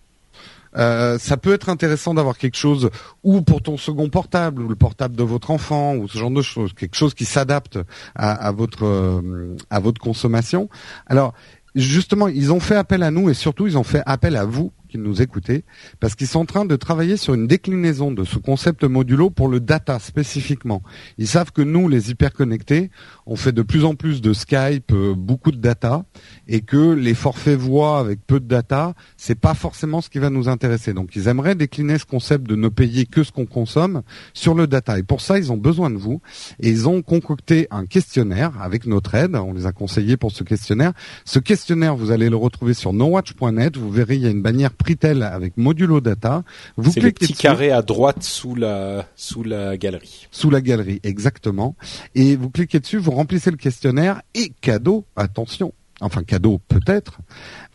euh, ça peut être intéressant d'avoir quelque chose ou pour ton second portable ou le portable de votre enfant ou ce genre de choses, quelque chose qui s'adapte à, votre euh, à votre consommation. Alors justement, ils ont fait appel à nous et surtout ils ont fait appel à vous nous écouter, parce qu'ils sont en train de travailler sur une déclinaison de ce concept modulo pour le data spécifiquement. Ils savent que nous, les hyperconnectés, on fait de plus en plus de Skype, euh, beaucoup de data, et que les forfaits voix avec peu de data, c'est pas forcément ce qui va nous intéresser. Donc ils aimeraient décliner ce concept de ne payer que ce qu'on consomme sur le data. Et pour ça, ils ont besoin de vous, et ils ont concocté un questionnaire avec notre aide. On les a conseillés pour ce questionnaire. Ce questionnaire, vous allez le retrouver sur nowatch.net. Vous verrez, il y a une bannière Pritel avec Modulo Data. Vous C'est le petit carré à droite sous la sous la galerie. Sous la galerie, exactement. Et vous cliquez dessus, vous remplissez le questionnaire et cadeau, attention, enfin cadeau peut-être.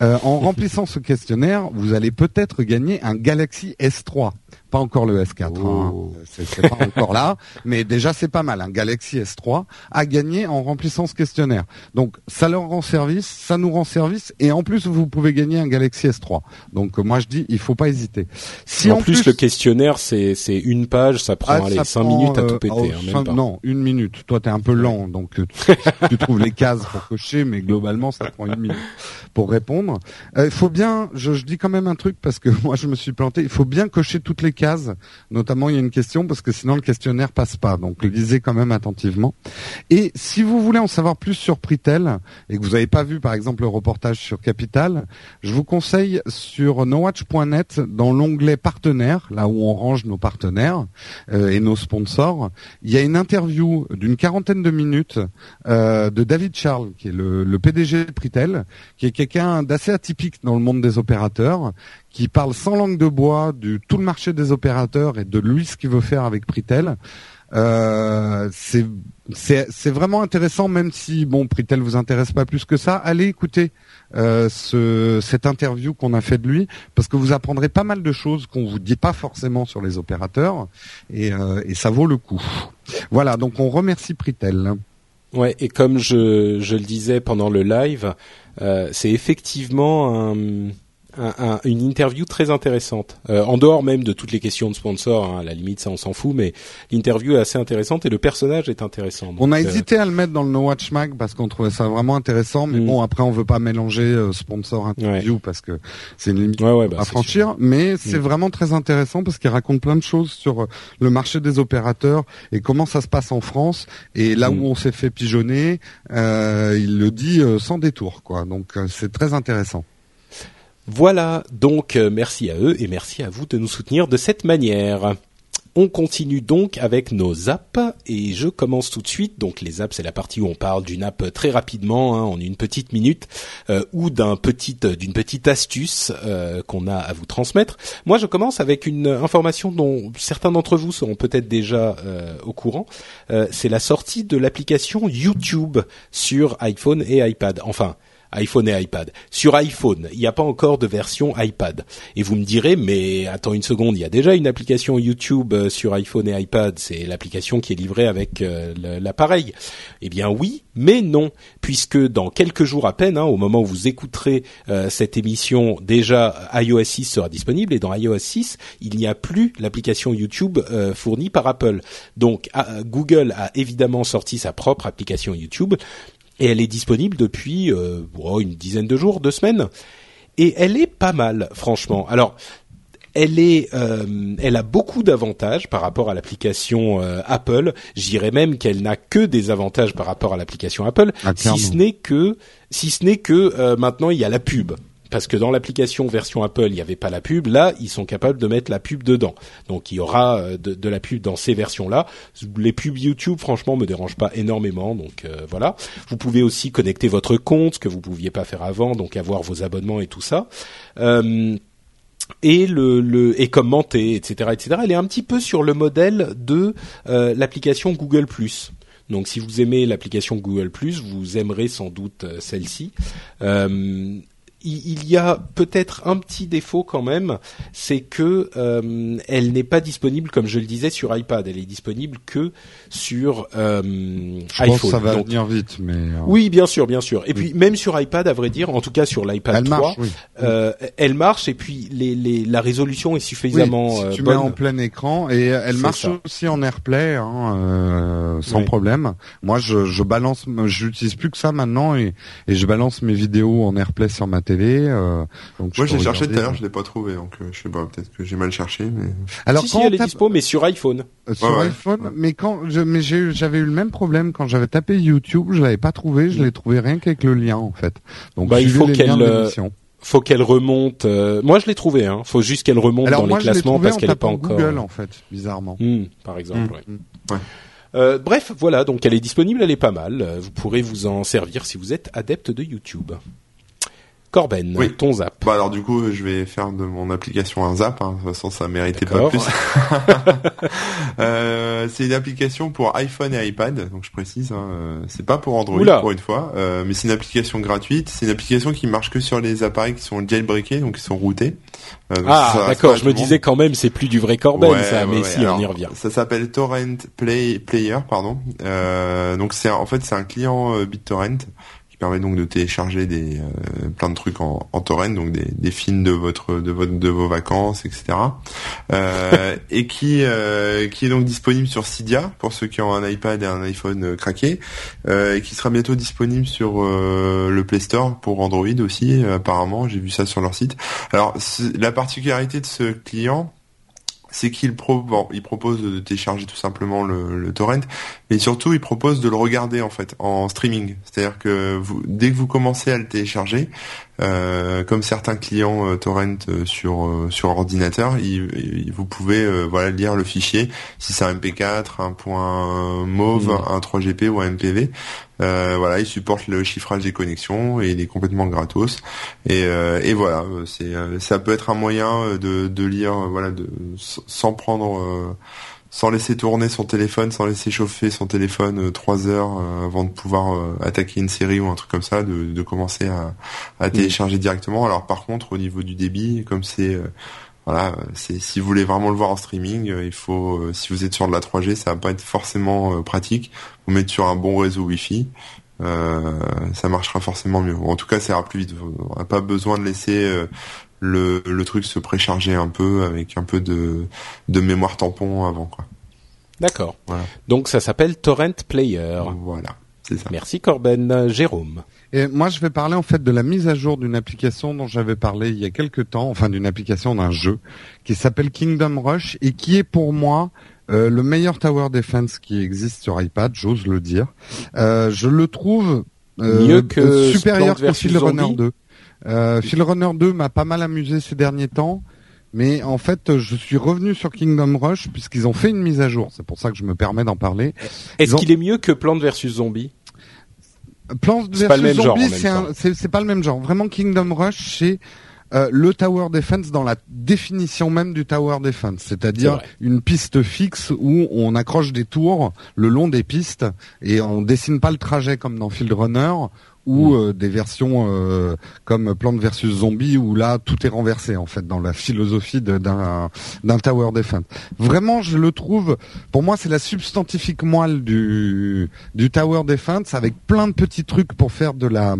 Euh, en remplissant ce questionnaire, vous allez peut-être gagner un Galaxy S3. pas encore le S4, hein. oh. c'est pas encore là, mais déjà c'est pas mal. Un Galaxy S3 a gagné en remplissant ce questionnaire. Donc ça leur rend service, ça nous rend service, et en plus vous pouvez gagner un Galaxy S3. Donc moi je dis, il faut pas hésiter. Si en, plus, le questionnaire c'est c'est une page, ça prend ah, 5 minutes à tout euh, péter. Hein, non, une minute. Toi t'es un peu lent, donc euh, tu, trouves les cases pour cocher, mais globalement ça prend une minute pour répondre. Euh, il faut bien, je, je dis quand même un truc parce que moi je me suis planté. Il faut bien cocher toutes les cases. Notamment, il y a une question parce que sinon le questionnaire passe pas. Donc, lisez quand même attentivement. Et si vous voulez en savoir plus sur Pritel et que vous n'avez pas vu, par exemple, le reportage sur Capital, je vous conseille sur nowatch.net dans l'onglet partenaires, là où on range nos partenaires euh, et nos sponsors, il y a une interview d'une quarantaine de minutes euh, de David Charles, qui est le, le PDG de Pritel, qui est quelqu'un d'assez atypique dans le monde des opérateurs, qui parle sans langue de bois du tout le marché des opérateurs et de lui ce qu'il veut faire avec Pritel. Euh, c'est vraiment intéressant, même si bon Pritel vous intéresse pas plus que ça. Allez écouter euh, ce, cette interview qu'on a fait de lui, parce que vous apprendrez pas mal de choses qu'on vous dit pas forcément sur les opérateurs, et, euh, et ça vaut le coup. Voilà, donc on remercie Pritel. Ouais, et comme je, je le disais pendant le live, c'est effectivement un un, une interview très intéressante. Euh, en dehors même de toutes les questions de sponsors, hein, à la limite ça on s'en fout, mais l'interview est assez intéressante et le personnage est intéressant. on a euh, hésité à le mettre dans le No Watch Mag parce qu'on trouvait ça vraiment intéressant, mais mm. bon après on veut pas mélanger euh, sponsor interview parce que c'est une limite bah, à franchir. Mais c'est mm. vraiment très intéressant parce qu'il raconte plein de choses sur le marché des opérateurs et comment ça se passe en France et là mm. où on s'est fait pigeonner, il le dit sans détour quoi. Donc c'est très intéressant. Voilà, donc euh, merci à eux et merci à vous de nous soutenir de cette manière. On continue donc avec nos apps et je commence tout de suite. Donc les apps, c'est la partie où on parle d'une app très rapidement, hein, en une petite minute, euh, ou petit, d'une petite astuce euh, qu'on a à vous transmettre. Moi, je commence avec une information dont certains d'entre vous seront peut-être déjà au courant. c'est la sortie de l'application YouTube sur iPhone et iPad. Enfin iPhone et iPad. Sur iPhone, il n'y a pas encore de version iPad. Et vous me direz, mais attends une seconde, il y a déjà une application YouTube euh, sur iPhone et iPad. C'est l'application qui est livrée avec euh, l'appareil. Eh bien oui, mais non, puisque dans quelques jours à peine, hein, au moment où vous écouterez euh, cette émission, déjà iOS 6 sera disponible et dans iOS 6, il n'y a plus l'application YouTube fournie par Apple. Donc Google a évidemment sorti sa propre application YouTube et elle est disponible depuis euh, une dizaine de jours, deux semaines, et elle est pas mal, franchement. Alors, elle est, euh, elle a beaucoup d'avantages par rapport à l'application euh, Apple. J'irais même qu'elle n'a que des avantages par rapport à l'application Apple, ah, si ce n'est que, si ce n'est que maintenant il y a la pub parce que dans l'application version Apple, il n'y avait pas la pub. Là, ils sont capables de mettre la pub dedans. Donc, il y aura euh, de, la pub dans ces versions-là. Les pubs YouTube, franchement, me dérangent pas énormément. Donc, euh, voilà. Vous pouvez aussi connecter votre compte, ce que vous pouviez pas faire avant, donc avoir vos abonnements et tout ça. Euh, et le, le et commenter, etc., etc. Elle est un petit peu sur le modèle de l'application Google donc si vous aimez l'application Google vous aimerez sans doute celle-ci. Euh, il y a peut-être un petit défaut quand même, c'est que euh, elle n'est pas disponible, comme je le disais, sur iPad. Elle est disponible que sur euh, je iPhone. Pense que ça va venir vite, mais euh, oui, bien sûr, bien sûr. Et puis même sur iPad, à vrai dire, en tout cas sur l'iPad 3, marche, euh, elle marche et puis les, les, la résolution est suffisamment oui, si tu bonne. mets en plein écran et elle marche aussi en AirPlay, hein, sans problème. Moi, je, je balance, j'utilise plus que ça maintenant et, et je balance mes vidéos en AirPlay sur ma télé. Euh, donc Moi, j'ai cherché tout à l'heure, je l'ai pas trouvé, donc euh, je sais pas, peut-être que j'ai mal cherché. Mais... Alors, si, quand si, elle est dispo, mais sur iPhone. Euh, sur iPhone, mais quand je, mais j'avais eu le même problème quand j'avais tapé YouTube, je l'avais pas trouvé, je l'ai trouvé rien qu'avec le lien en fait. Donc, bah, il faut qu'elle faut qu'elle remonte. moi, je l'ai trouvé. Hein. Faut juste qu'elle remonte dans les classements parce qu'elle est pas encore. Google en fait, bizarrement. Hmm, par exemple. Hmm. Ouais. Euh, bref, voilà. Donc, elle est disponible. Elle est pas mal. Vous pourrez vous en servir si vous êtes adepte de YouTube. Corben, oui. ton zap. Bah alors du coup, je vais faire de mon application un zap. Hein. De toute façon, ça méritait pas plus. euh, c'est une application pour iPhone et iPad, donc je précise. Hein, euh, c'est pas pour Android pour une fois, euh, mais c'est une application gratuite. C'est une application qui marche que sur les appareils qui sont jailbreakés, donc qui sont routés. Euh, ah d'accord, je me disais quand même, c'est plus du vrai Corben, ça. mais si, on y revient. Ça s'appelle Torrent Play Player, pardon. donc c'est en fait c'est un client BitTorrent permet donc de télécharger des euh, plein de trucs en, en torrent, donc des, films de vos vacances, etc. Euh, et qui euh, qui est donc disponible sur Cydia pour ceux qui ont un iPad et un iPhone craqué, et qui sera bientôt disponible sur le Play Store pour Android aussi. apparemment, j'ai vu ça sur leur site. Alors la particularité de ce client c'est qu'il pro il propose de télécharger tout simplement le, torrent, mais surtout il propose de le regarder en fait en streaming. C'est-à-dire que dès que vous commencez à le télécharger, euh, comme certains clients euh, torrent euh, sur euh, sur ordinateur, il, vous pouvez voilà lire le fichier si c'est un MP4, un point mauve, mmh. un 3GP ou un MPV. voilà, il supporte le chiffrage des connexions et il est complètement gratos. Et, et voilà, c'est ça peut être un moyen de, de lire voilà de sans prendre sans laisser tourner son téléphone, sans laisser chauffer son téléphone euh, trois heures euh, avant de pouvoir euh, attaquer une série ou un truc comme ça, de, de commencer à, à mm. télécharger directement. Alors par contre, au niveau du débit, comme c'est voilà, c'est si vous voulez vraiment le voir en streaming, il faut si vous êtes sur de la 3G, ça va pas être forcément pratique. Vous mettre sur un bon réseau Wi-Fi. ça marchera forcément mieux. En tout cas, ça ira plus vite. On n'a pas besoin de laisser le, le truc se précharger un peu avec un peu de, de mémoire tampon avant quoi. D'accord. Donc ça s'appelle Torrent Player. Voilà, c'est ça. Merci Corben. Jérôme. Et moi, je vais parler en fait de la mise à jour d'une application dont j'avais parlé il y a quelques temps, enfin d'une application d'un jeu qui s'appelle Kingdom Rush et qui est pour moi euh, le meilleur tower defense qui existe sur iPad, j'ose le dire. Euh, je le trouve euh, mieux que supérieur que Field Runner 2. Euh, Runner 2 m'a pas mal amusé ces derniers temps. Mais en fait, je suis revenu sur Kingdom Rush puisqu'ils ont fait une mise à jour. C'est pour ça que je me permets d'en parler. Est-ce qu'il est mieux que Plants vs Zombie Plants vs Zombie, c'est pas le même genre. Vraiment, Kingdom Rush, c'est euh, le tower defense dans la définition même du tower defense, c'est-à-dire une piste fixe où on accroche des tours le long des pistes et on dessine pas le trajet comme dans Field Runner ou mm. euh, des versions euh, comme Plante versus Zombie où là tout est renversé en fait dans la philosophie d'un d'un tower defense. Vraiment, je le trouve. Pour moi, c'est la substantifique moelle du du tower defense avec plein de petits trucs pour faire de la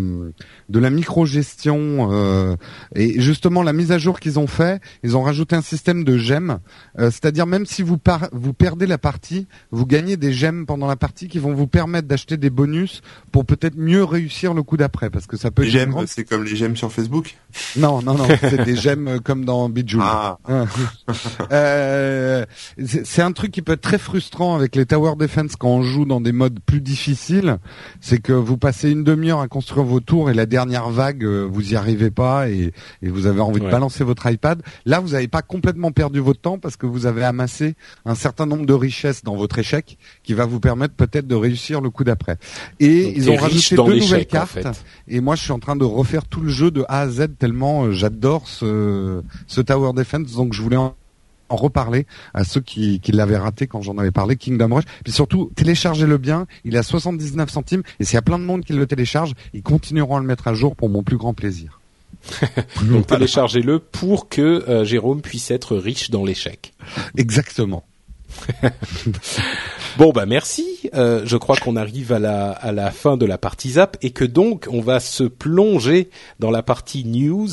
de la micro-gestion euh, et justement la mise à jour qu'ils ont fait, ils ont rajouté un système de gemmes, c'est-à-dire même si vous vous perdez la partie, vous gagnez des gemmes pendant la partie qui vont vous permettre d'acheter des bonus pour peut-être mieux réussir le coup d'après parce que ça peut. Les j'aime, c'est comme les j'aime sur Facebook. Non, non, non, c'est des j'aime euh, comme dans Bijou. Ah. euh, c'est un truc qui peut être très frustrant avec les tower defense quand on joue dans des modes plus difficiles. C'est que vous passez une demi-heure à construire vos tours et la dernière vague, euh, vous y arrivez pas et, et vous avez envie de balancer votre iPad. Là, vous n'avez pas complètement perdu votre temps parce que vous avez amassé un certain nombre de richesses dans votre échec qui va vous permettre peut-être de réussir le coup d'après. Et ils ont rajouté deux nouvelles cartes et moi, je suis en train de refaire tout le jeu de A à Z tellement euh, j'adore ce, ce Tower Defense. Donc, je voulais en, reparler à ceux qui, qui l'avaient raté quand j'en avais parlé, Kingdom Rush. Puis surtout, téléchargez-le bien. Il à 79 centimes. Et s'il y a plein de monde qui le télécharge, ils continueront à le mettre à jour pour mon plus grand plaisir. Donc téléchargez-le pour que euh, Jérôme puisse être riche dans l'échec. Exactement. bon bah merci. Euh, je crois qu'on arrive à la à la fin de la partie zap et que donc on va se plonger dans la partie news.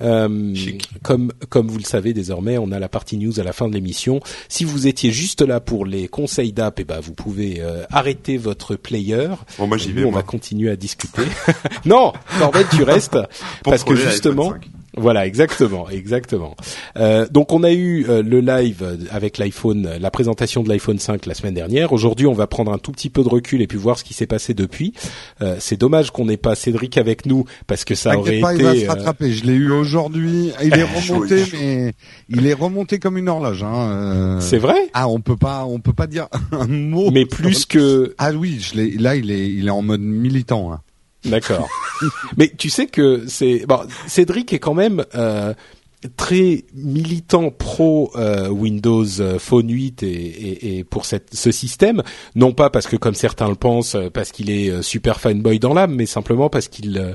Euh, comme comme vous le savez désormais, on a la partie news à la fin de l'émission. Si vous étiez juste là pour les conseils d'app, et eh ben vous pouvez euh, arrêter votre player. Bon moi j'y vais. on va continuer à discuter. non, Corbett, tu restes parce que justement. Voilà, exactement, exactement. Euh, donc on a eu euh, le live avec l'iPhone, la présentation de l'iPhone 5 la semaine dernière. Aujourd'hui, on va prendre un tout petit peu de recul et puis voir ce qui s'est passé depuis. Euh, c'est dommage qu'on n'ait pas Cédric avec nous parce que ça aurait pas, été. Il va se rattraper. Je l'ai eu aujourd'hui. Il est remonté, mais il est remonté comme une horloge. Hein. C'est vrai? Ah, on peut pas, on peut pas dire un mot. Mais plus que. Ah oui, je l'ai. Là, il est, il est en mode militant. Hein. D'accord. Mais tu sais que c'est bon, Cédric est quand même euh, très militant pro euh, Windows euh, Phone 8 et, et, et, pour cette, ce système, non pas parce que comme certains le pensent, euh, parce qu'il est super fanboy dans l'âme, mais simplement parce qu'il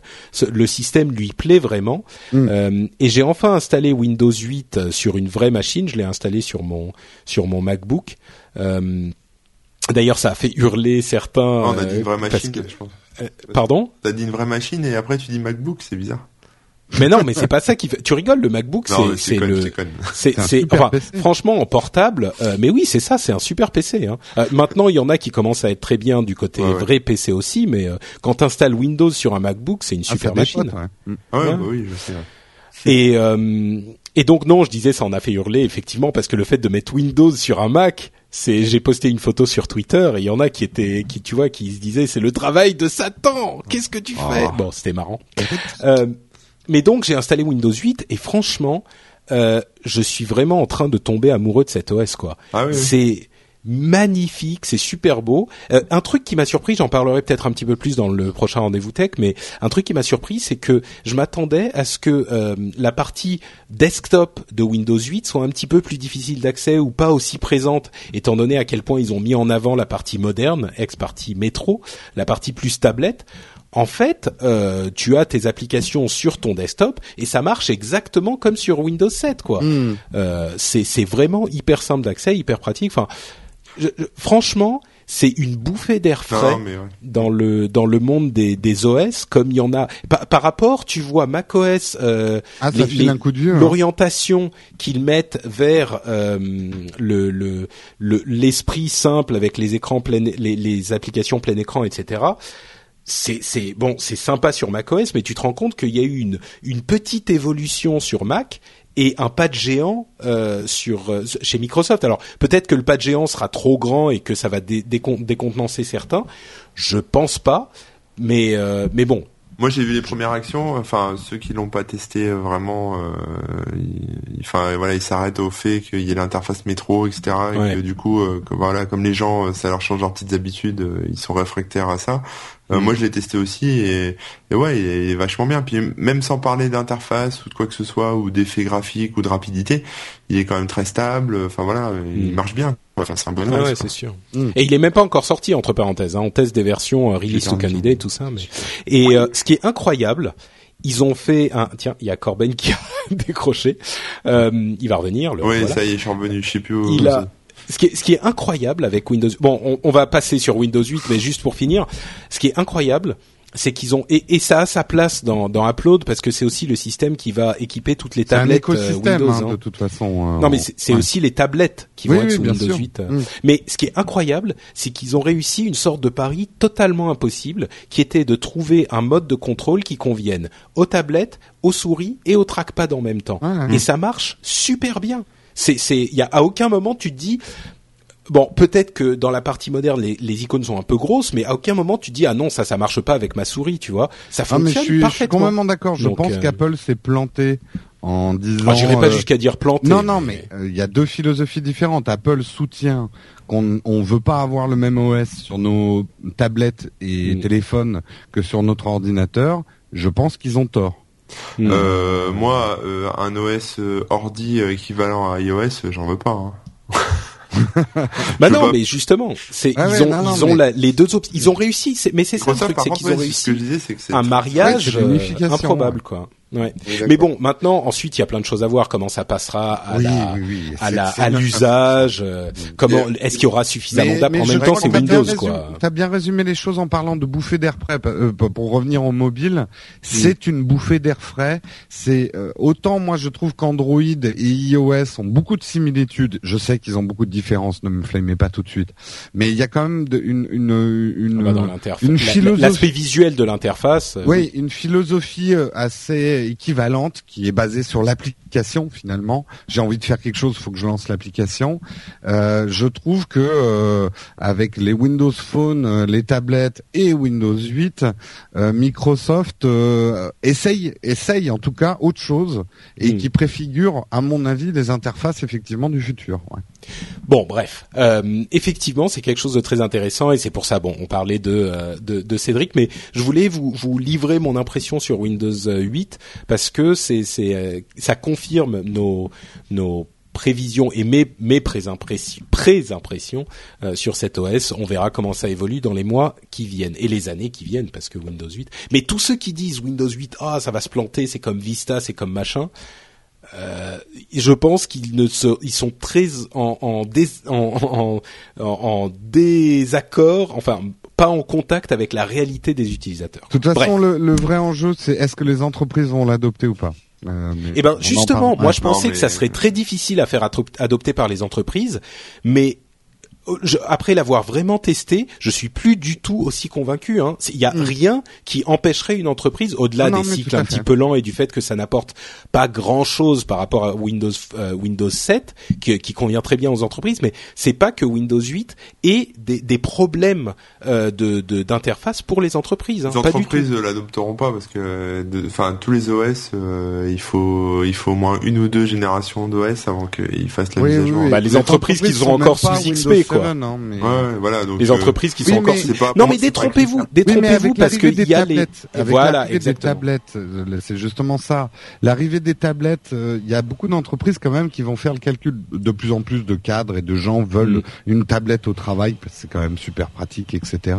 le système lui plaît vraiment. Mm. et j'ai enfin installé Windows 8 sur une vraie machine. Je l'ai installé sur mon sur mon MacBook. D'ailleurs, ça a fait hurler certains. on a dit une vraie machine, je pense. Pardon T'as dit une vraie machine et après tu dis MacBook, c'est bizarre. Mais non, mais c'est pas ça qui fait. Tu rigoles, le MacBook, c'est c'est le, c'est c'est enfin, franchement en portable. Euh, mais oui, c'est ça, c'est un super PC. Hein. Euh, maintenant, il y en a qui commencent à être très bien du côté vrai PC aussi, mais euh, quand tu installes Windows sur un MacBook, c'est une ah, super machine. ouais. Ah ouais, bah oui, je sais. Et et donc non, je disais ça en a fait hurler effectivement parce que le fait de mettre Windows sur un Mac, c'est j'ai posté une photo sur Twitter et il y en a qui étaient qui tu vois qui se disaient c'est le travail de Satan. Qu'est-ce que tu fais? Oh. Bon, c'était marrant. euh, mais donc j'ai installé Windows 8 et franchement, euh, je suis vraiment en train de tomber amoureux de cet OS quoi. Ah c'est magnifique, c'est super beau. Euh, un truc qui m'a surpris, j'en parlerai peut-être un petit peu plus dans le prochain rendez-vous tech, mais un truc qui m'a surpris, c'est que je m'attendais à ce que euh, la partie desktop de Windows 8 soit un petit peu plus difficile d'accès ou pas aussi présente, étant donné à quel point ils ont mis en avant la partie moderne, ex-partie métro, la partie plus tablette en fait, euh, tu as tes applications sur ton desktop et ça marche exactement comme sur Windows 7, quoi. Hmm. Euh, c'est vraiment hyper simple d'accès, hyper pratique. Enfin, franchement, c'est une bouffée d'air frais dans le dans le monde des, des OS comme il y en a par, rapport tu vois macOS euh, ah, hein. l'orientation qu'ils mettent vers euh, le l'esprit simple avec les écrans plein les, les applications plein écran etc c'est c'est bon, c'est sympa sur macOS, mais tu te rends compte qu'il y a eu une une petite évolution sur Mac et un pas de géant euh, sur euh, chez Microsoft. Alors peut-être que le pas de géant sera trop grand et que ça va décontenancer certains. Je pense pas, mais euh, mais bon, moi, j'ai vu les premières actions. Enfin, ceux qui l'ont pas testé euh, vraiment, euh, enfin voilà, ils s'arrêtent au fait qu'il y ait l'interface métro, etc. Et que du coup, voilà, comme les gens, ça leur change leurs petites habitudes, ils sont réfractaires à ça. Mm. Moi, je l'ai testé aussi et, et ouais, il est, vachement bien. Puis même sans parler d'interface ou de quoi que ce soit ou d'effets graphiques ou de rapidité, il est quand même très stable. Enfin voilà, il mm. marche bien. Enfin, c'est un bon ah ouais, c'est sûr. Mm. Et il est même pas encore sorti entre parenthèses. Hein. On teste des versions euh, release to candidate, tout ça. Mais... Et euh, ce qui est incroyable, ils ont fait un. Tiens, il y a Corben qui a décroché. Euh, il va revenir. Le, oui, ça y est, je suis revenu. Je sais plus où. Il a. Ce qui, est, ce qui est incroyable avec Windows, bon, on, on, va passer sur Windows 8, mais juste pour finir, ce qui est incroyable, c'est qu'ils ont et, et, ça a sa place dans, dans Upload parce que c'est aussi le système qui va équiper toutes les tablettes un euh, Windows. Hein, de toute façon. Euh, non mais c'est aussi les tablettes qui vont être sous Windows 8. Euh. Mm. Mais ce qui est incroyable, c'est qu'ils ont réussi une sorte de pari totalement impossible, qui était de trouver un mode de contrôle qui convienne aux tablettes, aux souris et au trackpad en même temps. et ça marche super bien. C'est, c'est, il y a à aucun moment tu te dis, Bon, peut-être que dans la partie moderne, les, les, icônes sont un peu grosses, mais à aucun moment tu dis ah non ça ça marche pas avec ma souris, tu vois. Ça fonctionne ah, mais je suis, parfaitement. Je suis complètement d'accord. Je pense euh, qu'Apple s'est planté en disant. Ah, J'irai pas euh, jusqu'à dire planté. Non non, mais euh, il y a deux philosophies différentes. Apple soutient qu'on on veut pas avoir le même OS sur nos tablettes et mm. téléphones que sur notre ordinateur. Je pense qu'ils ont tort. Mm. Euh, moi, un OS ordi équivalent à iOS, j'en veux pas. Hein. bah non, mais justement, c'est ah ils ont ils ont les deux options, ils ont réussi, mais c'est ça le truc, c'est qu'ils ont réussi un mariage euh, improbable quoi. Ouais. Mais bon, maintenant, ensuite, il y a plein de choses à voir. Comment ça passera à la, à la, à l'usage. Euh, comment est-ce qu'il y aura suffisamment d'app En même temps, c'est Windows, quoi. T'as bien résumé les choses en parlant de bouffée d'air frais. Euh, pour revenir au mobile, c'est une bouffée d'air frais. C'est euh, autant moi je trouve qu'Android et iOS ont beaucoup de similitudes. Je sais qu'ils ont beaucoup de différences. Ne me flammez pas tout de suite. Mais il y a quand même de, une une une, ah bah une philosophie. L'aspect visuel de l'interface. Oui, une philosophie assez équivalente qui est basée sur l'appli application finalement. J'ai envie de faire quelque chose, il faut que je lance l'application. Euh, je trouve que euh, avec les Windows Phone, euh, les tablettes et Windows 8, Microsoft essaye, essaye en tout cas autre chose et hmm. qui préfigure, à mon avis, les interfaces effectivement du futur. Bon, bref, effectivement, c'est quelque chose de très intéressant et c'est pour ça, bon, on parlait de, de, de Cédric, mais je voulais vous, vous livrer mon impression sur Windows 8 parce que c'est, c'est, ça confirme nos, nos prévisions et mes, mes pré-impressions, euh, sur cet OS. On verra comment ça évolue dans les mois qui viennent et les années qui viennent parce que Windows 8. Mais tous ceux qui disent Windows 8, ah ça va se planter, c'est comme Vista, c'est comme machin. Euh, je pense qu'ils ne se, ils sont très en en, en, en, en, désaccord, enfin pas en contact avec la réalité des utilisateurs. De toute façon, le, le, vrai enjeu, c'est est-ce que les entreprises vont l'adopter ou pas? Euh, eh ben justement, moi je pensais que ça serait très difficile à faire adopter par les entreprises, mais après l'avoir vraiment testé, je suis plus du tout aussi convaincu. Hein. Il y a mm. rien qui empêcherait une entreprise, au-delà des cycles un petit peu lents et du fait que ça n'apporte pas grand-chose par rapport à Windows euh, Windows 7, qui, qui, convient très bien aux entreprises. Mais c'est pas que Windows 8 ait des, des problèmes euh, de d'interface pour les entreprises. Hein. Les entreprises l'adopteront pas parce que, enfin, tous les OS, euh, il faut il faut au moins une ou deux générations d'OS avant qu'ils fassent la mise à jour. Bah, les, entreprises, qui sont encore sous XP, quoi. Hein, mais... Ouais, voilà. Donc, les entreprises qui sont encore. non, mais détrompez-vous, détrompez-vous parce qu'il y a les. Voilà, exactement. Des tablettes, euh, c'est justement ça. L'arrivée des tablettes, euh, il y a beaucoup d'entreprises quand même qui vont faire le calcul. De plus en plus de cadres et de gens veulent mm. une tablette au travail parce que c'est quand même super pratique, etc.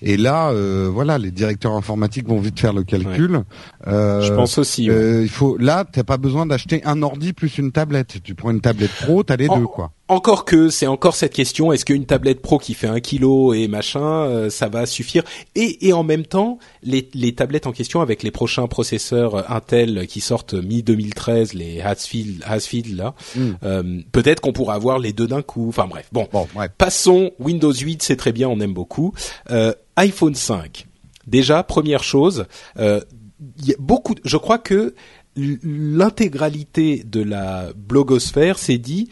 Et là, euh, voilà, les directeurs informatiques vont vite faire le calcul. Je pense aussi. il faut. Là, t'as pas besoin d'acheter un ordi plus une tablette. Tu prends une tablette pro, t'as les deux, quoi. Encore que c'est encore cette question est-ce qu'une tablette pro qui fait un kilo et machin euh, ça va suffire? Et, et en même temps les, les tablettes en question avec les prochains processeurs euh, Intel qui sortent mi 2013 les Hasfield Hasfield là hmm. euh, peut-être qu'on pourra avoir les deux d'un coup. Enfin bref bon, bon passons. Windows 8 c'est très bien on aime beaucoup. iPhone 5 déjà première chose il y a beaucoup je crois que l'intégralité de la blogosphère s'est dit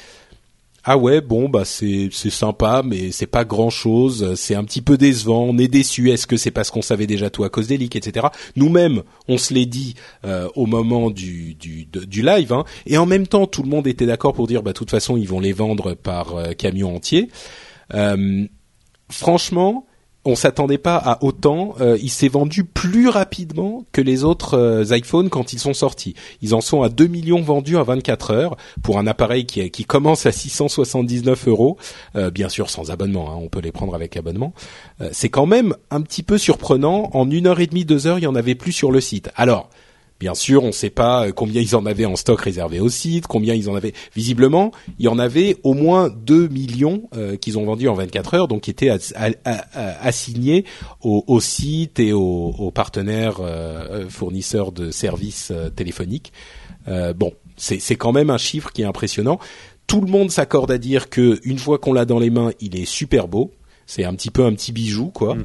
ah ouais bon bah c'est c'est sympa mais c'est pas grand chose c'est un petit peu décevant. On est déçu. Est-ce que c'est parce qu'on savait déjà tout à cause des leaks etc nous-mêmes on se l'est dit euh, au moment du du, du live hein, et en même temps tout le monde était d'accord pour dire bah de toute façon ils vont les vendre par euh, camion entier. Euh, franchement on s'attendait pas à autant. Euh, il s'est vendu plus rapidement que les autres euh, iPhones quand ils sont sortis. Ils en sont à 2 millions vendus en 24 heures pour un appareil qui, commence à 679 euros, euh, bien sûr sans abonnement. Hein, on peut les prendre avec abonnement. c'est quand même un petit peu surprenant. En une heure et demie, deux heures, il y en avait plus sur le site. Alors Bien sûr, on ne sait pas euh, combien ils en avaient en stock réservé au site, combien ils en avaient. Visiblement, il y en avait au moins 2 millions euh, qu'ils ont vendus en 24 heures, donc qui étaient assignés au, site et aux, partenaires euh, fournisseurs de services téléphoniques. bon, c'est quand même un chiffre qui est impressionnant. Tout le monde s'accorde à dire que une fois qu'on l'a dans les mains, il est super beau. C'est un petit peu un petit bijou, quoi. Mm.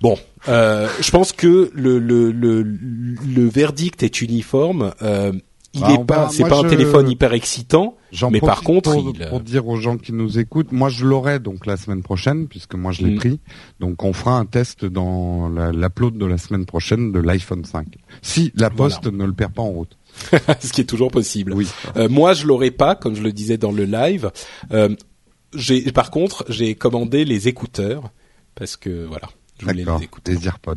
Bon, euh, je pense que le, le, le, le verdict est uniforme. Euh, il bah, est pas, c'est pas un téléphone hyper excitant, mais par contre, pour, il... pour dire aux gens qui nous écoutent, moi je l'aurai donc la semaine prochaine puisque moi je l'ai mm. pris. Donc on fera un test dans l'upload de la semaine prochaine de l'iPhone 5. Si la poste ne le perd pas en route. Ce qui est toujours possible. Oui. Euh, moi je l'aurai pas, comme je le disais dans le live. Euh, j'ai, par contre, j'ai commandé les écouteurs parce que voilà. D'accord, les AirPods.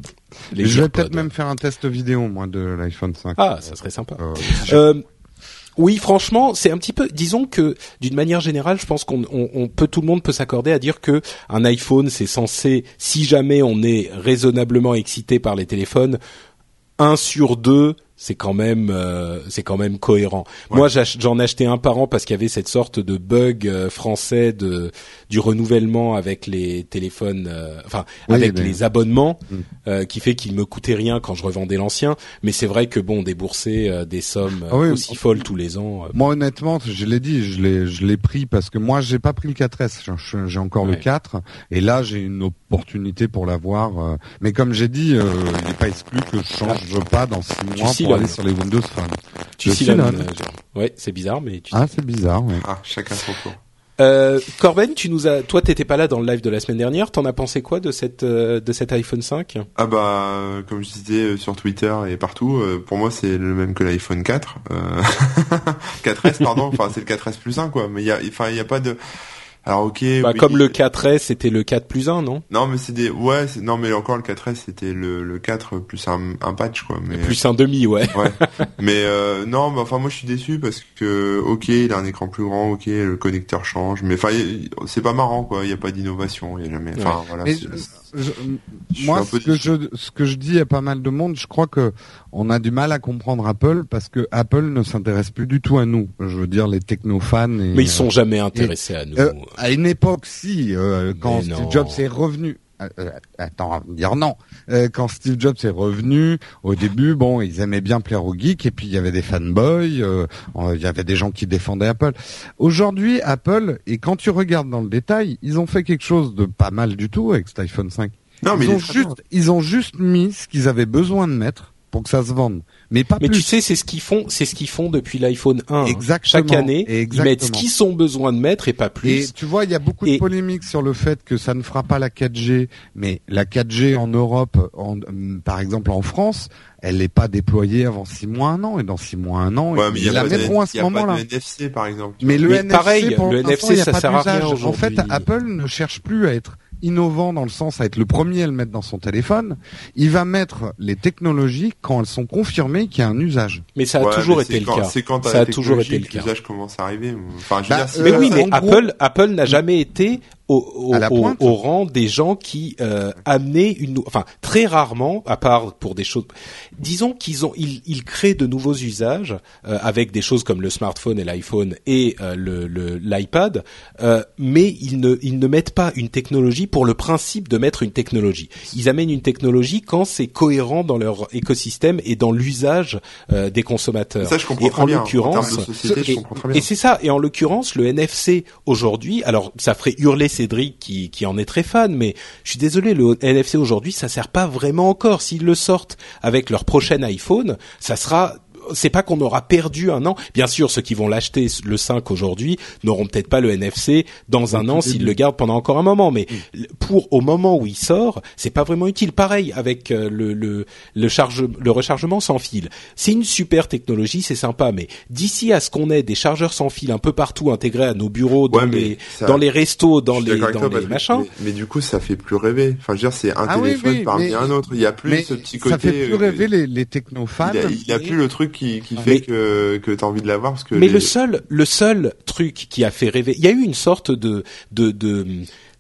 je vais peut-être même faire un test vidéo, moi, de l'iPhone 5. Ah, ça serait sympa. Euh, euh, oui, franchement, c'est un petit peu. Disons que, d'une manière générale, je pense qu'on on, peut, tout le monde peut s'accorder à dire que un iPhone, c'est censé, si jamais on est raisonnablement excité par les téléphones, un sur deux c'est quand même euh, c'est quand même cohérent. Moi j'en achetais un par an parce qu'il y avait cette sorte de bug euh, français de du renouvellement avec les téléphones euh, enfin avec les abonnements mm. qui fait qu'il me coûtait rien quand je revendais l'ancien. Mais c'est vrai que bon débourser des sommes ah aussi folles tous les ans Moi honnêtement, je l'ai dit, je l'ai je l'ai pris parce que moi j'ai pas pris le 4S, j'ai encore le 4 et là j'ai une opportunité pour l'avoir mais comme j'ai dit, il n'est pas exclu que je change pas dans six mois pour aller sur les Windows Phone. Tu Sillon. Ouais, c'est bizarre, mais tu. Ah, c'est bizarre. Ouais. Ah, chacun son tour. Euh, Corben, tu nous as, toi, t'étais pas là dans le live de la semaine dernière. T'en as pensé quoi de cette euh, de cet iPhone 5 Ah bah, comme je disais euh, sur Twitter et partout, euh, pour moi c'est le même que l'iPhone 4, 4S pardon. enfin c'est le 4S plus 1 quoi. Mais il y a, enfin il y a pas de alors ok. Bah, Comme le 4S, c'était le 4 plus 1, non? Non, mais c'est des, ouais, non, mais encore le 4S, c'était le, le 4 plus un, un patch, quoi. Mais plus un demi, ouais. ouais. mais euh, non, mais enfin moi je suis déçu parce que ok, il a un écran plus grand, ok, le connecteur change, mais enfin c'est pas marrant, quoi. Il y a pas d'innovation, il y a jamais. Enfin voilà moi, ce que, je, ce que je dis à pas mal de monde, je crois que on a du mal à comprendre Apple parce que Apple ne s'intéresse plus du tout à nous. Je veux dire les technofans. Et, Mais ils sont jamais intéressés à nous. Euh, à une époque, si, euh, quand Steve Jobs est revenu. Euh, attends, dire non. quand Steve Jobs est revenu, au début, bon, ils aimaient bien plaire aux geeks, et puis il y avait des fanboys, il y avait des gens qui défendaient Apple. Aujourd'hui, Apple, et quand tu regardes dans le détail, ils ont fait quelque chose de pas mal du tout avec cet iPhone 5. Non, mais ils ont juste, ils ont juste mis ce qu'ils avaient besoin de mettre pour que ça se vende. Mais pas Mais tu sais, c'est ce qu'ils font, c'est ce qu'ils font depuis l'iPhone 1. Exactement. Chaque année, ils mettent ce qu'ils ont besoin de mettre et pas plus. Et tu vois, il y a beaucoup de polémiques sur le fait que ça ne fera pas la 4G, mais la 4G en Europe, en, par exemple en France, elle n'est pas déployée avant six mois, un an, et dans six mois, un an, ouais, ils la mettront à ce moment-là. Le NFC, par exemple. Mais le NFC, pareil, le NFC, ça sert à rien En fait, Apple ne cherche plus à être innovant dans le sens à être le premier à le mettre dans son téléphone, il va mettre les technologies quand elles sont confirmées qu'il y a un usage. Mais ça a toujours été le cas. C'est quand ça a toujours été le cas. L'usage commence à arriver. Enfin, je bah, dire, mais oui, mais Apple, Apple n'a jamais été au, au, au, rang des gens qui euh, amenaient une, enfin très rarement, à part pour des choses, disons qu'ils ont, ils, ils, créent de nouveaux usages euh, avec des choses comme le smartphone et l'iPhone et euh, le l'iPad, euh, mais ils ne, ils ne mettent pas une technologie pour le principe de mettre une technologie. Ils amènent une technologie quand c'est cohérent dans leur écosystème et dans l'usage euh, des consommateurs. Ça, je comprends et très en bien. l'occurrence, et, et c'est ça. Et en l'occurrence, le NFC aujourd'hui, alors ça ferait hurler Cédric qui, qui en est très fan, mais je suis désolé, le NFC aujourd'hui, ça sert pas vraiment encore. S'ils le sortent avec leur prochain iPhone, ça sera c'est pas qu'on aura perdu un an. Bien sûr, ceux qui vont l'acheter le 5 aujourd'hui n'auront peut-être pas le NFC dans un an s'ils le gardent pendant encore un moment. Mais mm. pour au moment où il sort, c'est pas vraiment utile. Pareil avec euh, le le le charge le rechargement sans fil. C'est une super technologie, c'est sympa. Mais d'ici à ce qu'on ait des chargeurs sans fil un peu partout intégrés à nos bureaux, dans les dans les restos, dans les dans les machins. Mais, du coup, ça fait plus rêver. Enfin, je veux dire, c'est un ah téléphone parmi un autre. Il y a plus ce petit côté. Ça fait plus euh, rêver les, les technophanes. Il y a, plus le truc qui, qui fait que que t'as envie de l'avoir parce que. Mais le seul le seul truc qui a fait rêver, il y a eu une sorte de de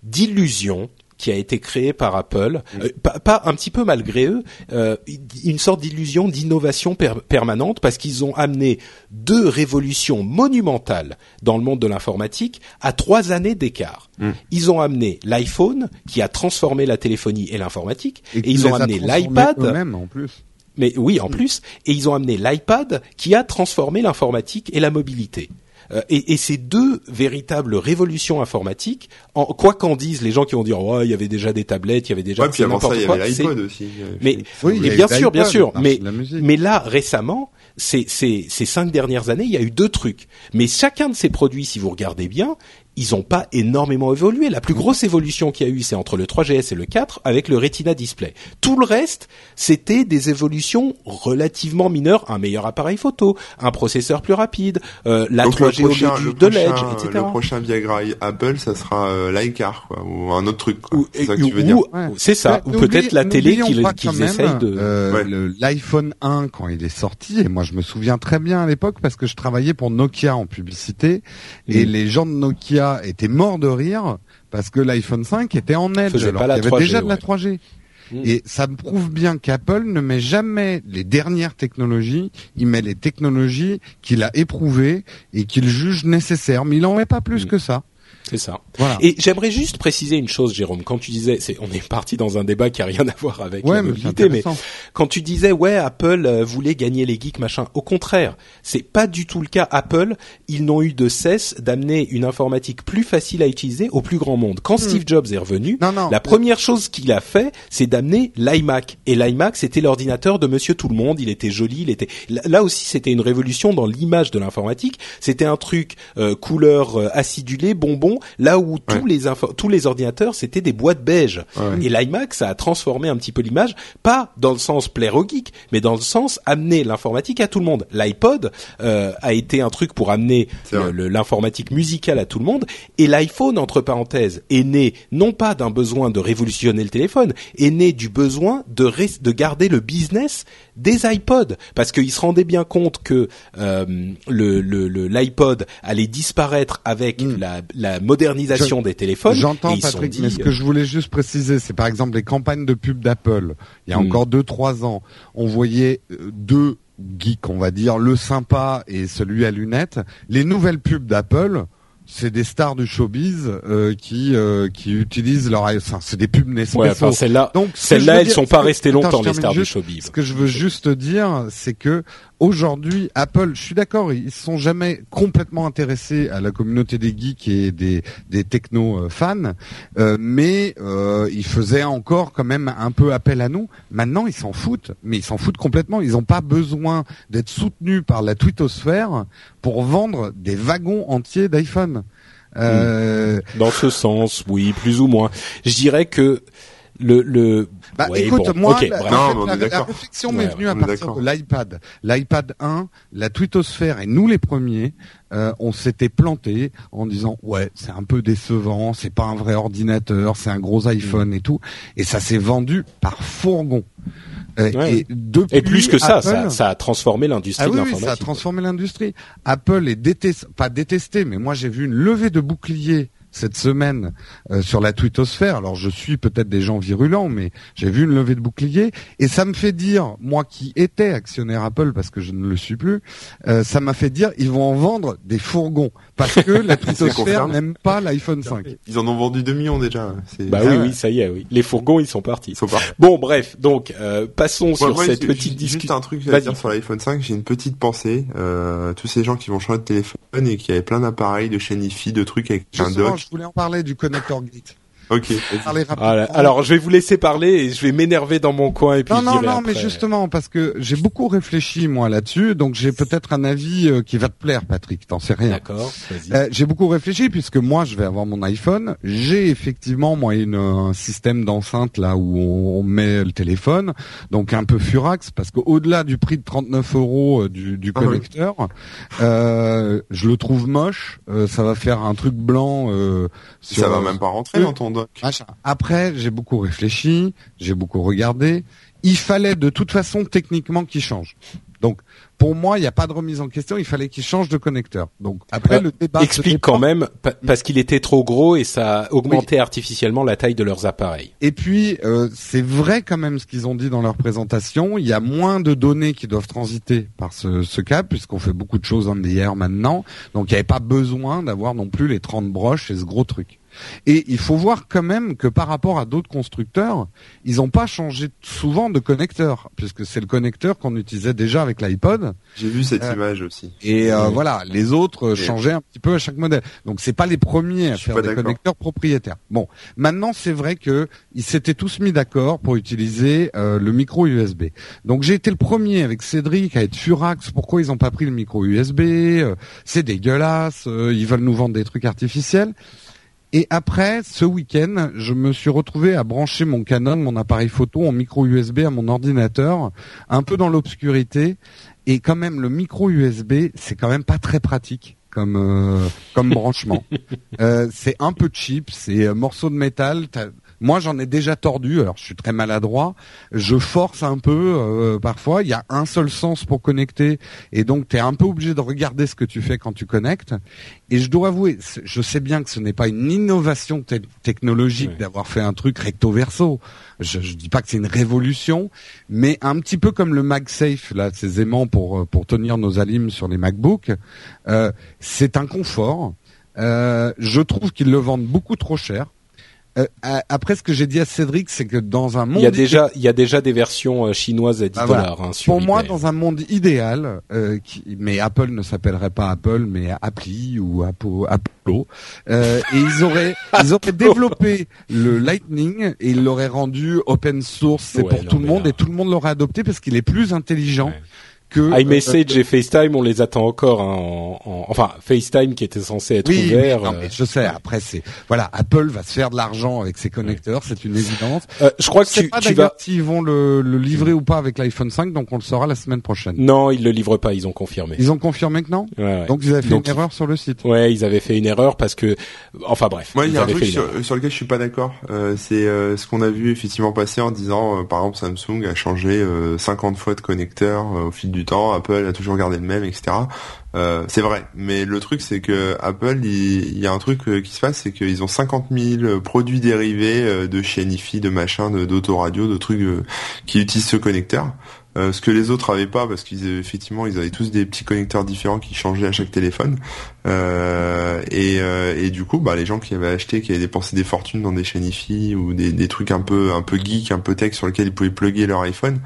d'illusion qui a été créée par Apple, euh, pas, un petit peu malgré eux, euh, une sorte d'illusion d'innovation permanente parce qu'ils ont amené deux révolutions monumentales dans le monde de l'informatique à trois années d'écart. Hmm. Ils ont amené l'iPhone qui a transformé la téléphonie et l'informatique et, ils ont amené l'iPad même en plus mais oui, en plus, et ils ont amené l'iPad qui a transformé l'informatique et la mobilité. Euh, et, et, ces deux véritables révolutions informatiques, en, quoi qu'en disent les gens qui vont dire ouais il y il y avait déjà des tablettes, il y avait déjà ouais, puis avant ça, il y avait l'iPod aussi. Mais, oui, mais bien sûr, bien sûr, mais mais là récemment, ces, ces, ces cinq dernières années, il y a eu deux trucs. Mais chacun de ces produits, si vous regardez bien, ils n'ont pas énormément évolué. La plus grosse évolution qu'il y a eu, c'est entre le 3GS et le 4 avec le Retina Display. Tout le reste, c'était des évolutions relativement mineures. Un meilleur appareil photo, un processeur plus rapide, euh, la 3G au lieu de l'Edge, etc. Le prochain Viagra Apple, ça sera euh, l'iCar, quoi, ou un autre truc. C'est ça que tu veux dire. C'est ça. ou peut-être la télé qu'ils essayent de... Euh, L'iPhone 1, quand il est sorti, et moi je me souviens très bien à l'époque parce que je travaillais pour Nokia en publicité, et mm. les gens de Nokia était mort de rire parce que l'iPhone 5 était en Edge alors qu'il y avait déjà de la 3G. Mm. Et ça me prouve bien qu'Apple ne met jamais les dernières technologies, il met les technologies qu'il a éprouvées et qu'il juge nécessaires, mais il en met pas plus mm. que ça. C'est ça. Et j'aimerais juste préciser une chose, Jérôme. Quand tu disais, c'est, on est parti dans un débat qui a rien à voir avec la mobilité, mais, quand tu disais, ouais, Apple euh, voulait gagner les geeks, machin. Au contraire, c'est pas du tout le cas. Apple, ils n'ont eu de cesse d'amener une informatique plus facile à utiliser au plus grand monde. Quand hmm. Steve Jobs est revenu, la première chose qu'il a fait, c'est d'amener l'iMac. Et l'iMac, c'était l'ordinateur de Monsieur Tout le Monde. Il était joli, il était. Là aussi, c'était une révolution dans l'image de l'informatique. C'était un truc euh, couleur euh, acidulé, bonbon là où tous les tous les ordinateurs c'était des boîtes beige. Et l'iMac ça a transformé un petit peu l'image, pas dans le sens plaire au geek, mais dans le sens amener l'informatique à tout le monde. L'iPod euh, a été un truc pour amener l'informatique musicale à tout le monde, et l'iPhone entre parenthèses est né non pas d'un besoin de révolutionner le téléphone, est né du besoin de de garder le business des iPods parce qu'ils se rendaient bien compte que euh, le l'iPod allait disparaître avec hmm. la, la modernisation des téléphones. J'entends Patrick, mais ce que je voulais juste préciser, c'est par exemple les campagnes de pub d'Apple. Il y a hmm. encore deux trois ans, on voyait euh, deux geeks, on va dire, le sympa et celui à lunettes. Les nouvelles pubs d'Apple c'est des stars du showbiz euh, qui euh, qui utilisent leur enfin, c'est des pubs Nespresso. Ouais, enfin, celles-là donc celles-là elles sont pas restées longtemps les stars du showbiz. Ce que je veux juste dire c'est que aujourd'hui Apple, je suis d'accord, ils sont jamais complètement intéressés à la communauté des geeks et des des techno euh, fans mais ils faisaient encore quand même un peu appel à nous. Maintenant, ils s'en foutent, mais ils s'en foutent complètement, ils n'ont pas besoin d'être soutenus par la twittosphère pour vendre des wagons entiers d'iPhone. Euh... Dans ce sens, oui, plus ou moins. Je dirais que le, le... Bah, écoute, moi, la, réflexion m'est venue à partir de l'iPad. L'iPad 1, la twittosphère et nous les premiers, euh, on s'était planté en disant ouais, c'est un peu décevant, c'est pas un vrai ordinateur, c'est un gros iPhone et tout, et ça s'est vendu par fourgon. Et, et, plus que ça, ça, a transformé l'industrie ah de l'informatique. Oui, ça a transformé l'industrie. Apple est détesté, pas détesté, mais moi j'ai vu une levée de boucliers cette semaine euh, sur la twittosphère. Alors je suis peut-être des gens virulents, mais j'ai vu une levée de bouclier et ça me fait dire, moi qui étais actionnaire Apple parce que je ne le suis plus, euh, ça m'a fait dire ils vont en vendre des fourgons parce que la twittosphère n'aime pas l'iPhone 5. Ils en ont vendu 2 millions déjà. Bah oui, oui, ça y est, oui. Les fourgons, ils sont partis. Bon, bref, donc euh, passons sur cette petite discussion. Juste un truc à dire sur l'iPhone 5, j'ai une petite pensée. Euh, tous ces gens qui vont changer de téléphone et qui avaient plein d'appareils, de chaînes IFI, de trucs avec un dock voulais en parler du connecteur Gate. Ok. alors, je vais vous laisser parler et je vais m'énerver dans mon coin et puis. Non, non, non, mais justement parce que j'ai beaucoup réfléchi moi là-dessus, donc j'ai peut-être un avis euh, qui va te plaire, Patrick. T'en sais rien. D'accord. Euh, j'ai beaucoup réfléchi puisque moi je vais avoir mon iPhone. J'ai effectivement moi une, un système d'enceinte là où on, met le téléphone, donc un peu furax parce qu'au-delà du prix de 39 euros euh, du, du ah connecteur, euh, je le trouve moche. ça va faire un truc blanc. ça va même pas rentrer dans ton après, j'ai beaucoup réfléchi, j'ai beaucoup regardé. Il fallait de toute façon techniquement qu'il change. Donc, pour moi, il n'y a pas de remise en question. Il fallait qu'il change de connecteur. Donc après euh, le débat explique quand même parce qu'il était trop gros et ça a augmenté artificiellement la taille de leurs appareils. Et puis euh, c'est vrai quand même ce qu'ils ont dit dans leur présentation. Il y a moins de données qui doivent transiter par ce, ce câble puisqu'on fait beaucoup de choses en hier maintenant. Donc il n'y avait pas besoin d'avoir non plus les 30 broches et ce gros truc. Et il faut voir quand même que par rapport à d'autres constructeurs, ils n'ont pas changé souvent de connecteur, puisque c'est le connecteur qu'on utilisait déjà avec l'iPod. J'ai vu cette euh, image aussi. Et euh, voilà, les autres changeaient un petit peu à chaque modèle. Donc c'est pas les premiers à faire des connecteurs propriétaires. Bon, maintenant c'est vrai que ils s'étaient tous mis d'accord pour utiliser euh, le micro USB. Donc j'ai été le premier avec Cédric à être furax. Pourquoi ils n'ont pas pris le micro USB C'est dégueulasse. ils veulent nous vendre des trucs artificiels. Et après, ce week-end, je me suis retrouvé à brancher mon Canon, mon appareil photo en micro USB à mon ordinateur, un peu dans l'obscurité. Et quand même, le micro USB, c'est quand même pas très pratique comme euh, comme branchement. Euh, c'est un peu cheap, c'est un morceau de métal. Moi, j'en ai déjà tordu. Alors, je suis très maladroit. Je force un peu euh, parfois. Il y a un seul sens pour connecter, et donc tu es un peu obligé de regarder ce que tu fais quand tu connectes. Et je dois avouer, je sais bien que ce n'est pas une innovation technologique d'avoir fait un truc recto verso. Je, je dis pas que c'est une révolution, mais un petit peu comme le MagSafe, là, ces aimants pour pour tenir nos alimes sur les MacBooks, euh, c'est un confort. je trouve qu'ils le vendent beaucoup trop cher. Euh, après, ce que j'ai dit à Cédric, c'est que dans un monde, il y a déjà, il y a déjà des versions euh, chinoises à 10 ah, dollars. Hein, Pour moi, dans un monde idéal, euh, mais Apple ne s'appellerait pas Apple, mais Appli ou Apple, Apollo, et ils auraient, ils auraient développé le Lightning et ils l'auraient rendu open source, c'est pour tout le monde et tout le monde l'aurait adopté parce qu'il est plus intelligent que iMessage euh, et FaceTime, on les attend encore. Hein, en, enfin, FaceTime qui était censé être ouvert. non, mais je sais. Après, c'est voilà, Apple va se faire de l'argent avec ses connecteurs, c'est une évidence. Euh, je crois que tu, pas tu vas. S'ils vont le, le, livrer ou pas avec l'iPhone 5, donc on le saura la semaine prochaine. Non, ils le livrent pas. Ils ont confirmé. Ils ont confirmé que non. Ouais, ouais. Donc ils avaient fait une erreur sur le site. Ouais, ils avaient fait une erreur parce que, enfin bref. Moi, il y a un truc sur, sur, lequel je suis pas d'accord. Euh, c'est euh, ce qu'on a vu effectivement passer en disant, par exemple, Samsung a changé 50 fois de connecteur au fil du temps. Apple a toujours garder le même, etc. Euh, c'est vrai, mais le truc c'est que Apple, il, y a un truc euh, qui se passe, c'est qu'ils ont 50 000 produits dérivés euh, de chez Anifi, de machin, d'autoradio, de trucs qui utilisent ce connecteur. Euh, ce que les autres avaient pas parce qu'ils effectivement ils avaient tous des petits connecteurs différents qui changeaient à chaque téléphone. Euh, et, euh, et du coup bah les gens qui avaient acheté qui avaient dépensé des fortunes dans des chaînes IFI ou des, des trucs un peu un peu geek un peu tech sur lesquels ils pouvaient plugger leur iPhone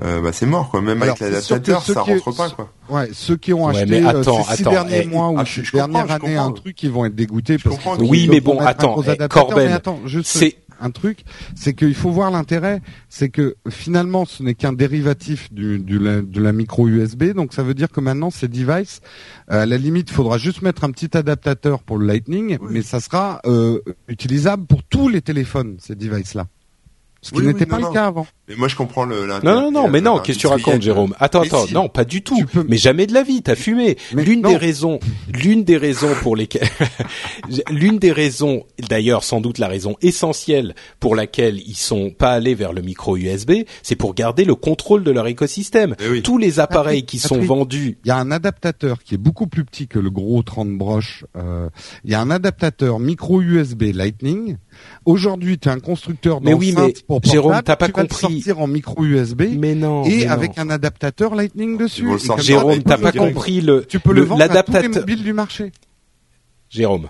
bah c'est mort quoi. Même avec l'adaptateur ça rentre pas quoi. Ouais ceux qui ont acheté ces six derniers eh, mois ou ah, ces dernières années un truc ils vont être dégoûtés parce oui mais bon attends eh, Corben c'est un truc, c'est qu'il faut voir l'intérêt, c'est que finalement ce n'est qu'un dérivatif du, de la micro USB, donc ça veut dire que maintenant ces devices, euh, à la limite, il faudra juste mettre un petit adaptateur pour le Lightning, mais ça sera euh, utilisable pour tous les téléphones ces devices-là. Ce qui n'était pas le cas avant. Mais moi, je comprends le. Non, non, non, mais non. Qu'est-ce que tu racontes, Jérôme? Attends, attends. Non, pas du tout. Mais jamais de la vie. T'as fumé. L'une des raisons, l'une des raisons pour lesquelles, l'une des raisons, d'ailleurs, sans doute la raison essentielle pour laquelle ils sont pas allés vers le micro USB, c'est pour garder le contrôle de leur écosystème. Eh Tous les appareils qui sont vendus. Il y a un adaptateur qui est beaucoup plus petit que le gros 30 broches. Euh, il y a un adaptateur micro USB Lightning Aujourd'hui, tu es un constructeur mais oui, mais pour Jérôme, t'as pas tu compris. Sortir en micro USB. Mais non. Et avec un adaptateur Lightning dessus. Jérôme, t'as pas compris le. Tu peux le, vendre à tous les mobiles du marché. Jérôme,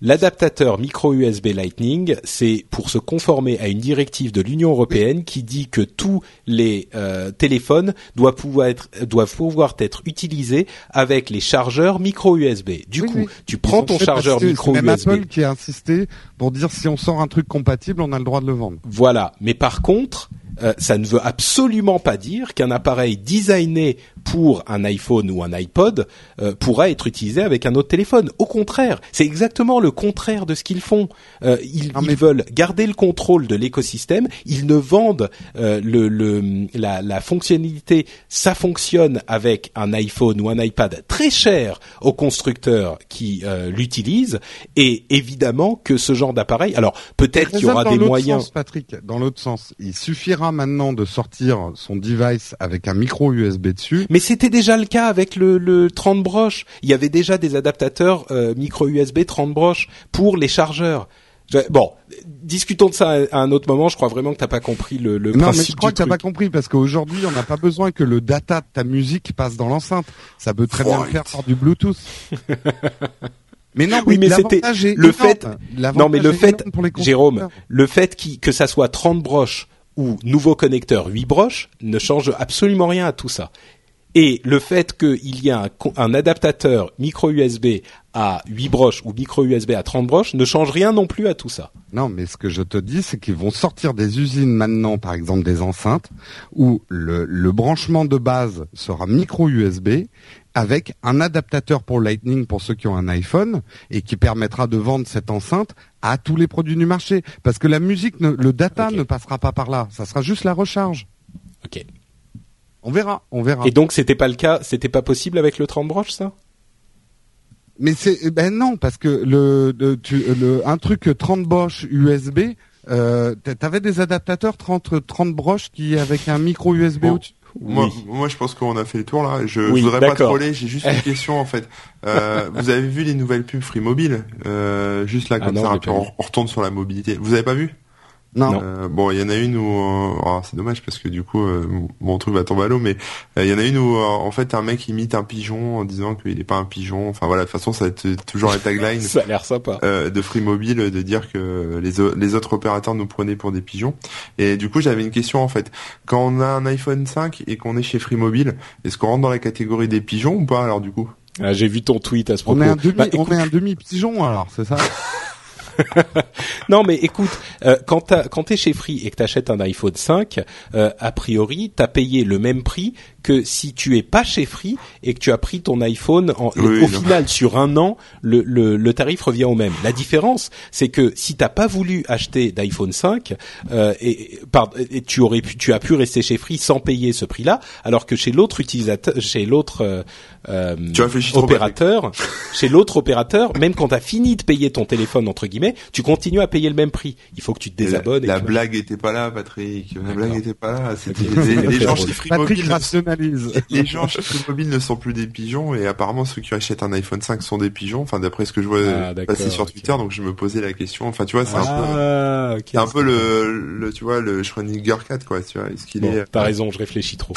L'adaptateur micro USB Lightning, c'est pour se conformer à une directive de l'Union européenne qui dit que tous les euh, téléphones doivent pouvoir être doivent pouvoir être utilisés avec les chargeurs micro USB. Du coup, tu prends ton chargeur micro USB. C'est Apple qui a insisté pour dire si on sort un truc compatible, on a le droit de le vendre. Voilà, mais par contre, euh, ça ne veut absolument pas dire qu'un appareil designé pour un iPhone ou un iPod euh, pourra être utilisé avec un autre téléphone. Au contraire, c'est exactement le contraire de ce qu'ils font. Euh, ils, veulent garder le contrôle de l'écosystème. Ils ne vendent le, le la, la, fonctionnalité. Ça fonctionne avec un iPhone ou un iPad très cher aux constructeurs qui l'utilisent. Et évidemment que ce genre d'appareil. Alors peut-être qu'il y aura des moyens. Sens, Patrick, dans l'autre sens, il suffira maintenant de sortir son device avec un micro USB dessus. Mais c'était déjà le cas avec le, le 30 broches. Il y avait déjà des adaptateurs euh, micro USB 30 broches pour les chargeurs. Bon, discutons de ça à un autre moment. Je crois vraiment que t'as pas compris le, le non, mais je crois que t'as pas compris parce qu'aujourd'hui, on n'a pas besoin que le data de ta musique passe dans l'enceinte. Ça peut très bien le faire par du Bluetooth. Mais non, oui, mais c'était le fait. Non, mais le fait, Jérôme, le fait que ça soit 30 broches ou nouveau connecteur 8 broches ne change absolument rien à tout ça. Et le fait qu'il y a un, adaptateur micro USB à 8 broches ou micro USB à 30 broches ne change rien non plus à tout ça. Non, mais ce que je te dis, c'est qu'ils vont sortir des usines maintenant, par exemple des enceintes, où le, le branchement de base sera micro USB avec un adaptateur pour Lightning pour ceux qui ont un iPhone et qui permettra de vendre cette enceinte à tous les produits du marché. Parce que la musique, le data ne passera pas par là. Ça sera juste la recharge. Ok. On verra, on verra. Et donc c'était pas le cas, c'était pas possible avec le 30 broches ça? Mais c'est ben non parce que le, le, un truc 30 broches USB, euh, t'avais des adaptateurs 30 30 broches qui avec un micro USB au-dessus. Moi, moi, je pense qu'on a fait le tour là. Je, voudrais pas troller. J'ai juste une question en fait. Euh, vous avez vu les nouvelles pubs Free Mobile euh, Juste là ah comme ça, on, retourne sur la mobilité. Vous avez pas vu? Non. Euh, bon, il y en a une où oh, c'est dommage parce que du coup euh, mon truc va tomber à l'eau, mais il y en a une où en fait un mec imite un pigeon en disant qu'il est pas un pigeon. Enfin voilà, de toute façon ça va être toujours la tagline. ça a l'air sympa. de Free Mobile de dire que les les autres opérateurs nous prenaient pour des pigeons. Et du coup j'avais une question en fait. Quand on a un iPhone 5 et qu'on est chez Free Mobile, est-ce qu'on rentre dans la catégorie des pigeons ou pas alors du coup? Ah, J'ai vu ton tweet à ce propos. On est un demi, bah, on est un demi pigeon alors, c'est ça? non, mais écoute, euh, quand t'es chez Free et que t'achètes un iPhone 5, euh, a priori, t'as payé le même prix que si tu es pas chez Free et que tu as pris ton iPhone en, au final sur un an, le, le, le, tarif revient au même. La différence, c'est que si t'as pas voulu acheter d'iPhone 5 euh, et, et, tu aurais pu, tu as pu rester chez Free sans payer ce prix-là, alors que chez l'autre utilisateur, chez l'autre euh, euh opérateur, chez l'autre opérateur, même quand t'as fini de payer ton téléphone entre guillemets, tu continues à payer le même prix. Il faut que tu te désabonnes. La, blague était pas là, Patrick. La blague était pas là. C'était les, gens chez Free les gens chez Mobile ne sont plus des pigeons et apparemment ceux qui achètent un iPhone 5 sont des pigeons. Enfin, d'après ce que je vois ah, passer sur Twitter, donc je me posais la question. Enfin, tu vois, c'est un ah, peu, c'est un peu le, le, tu vois, le Schrödinger 4, quoi. Tu vois, est-ce qu'il est T'as raison, je réfléchis trop.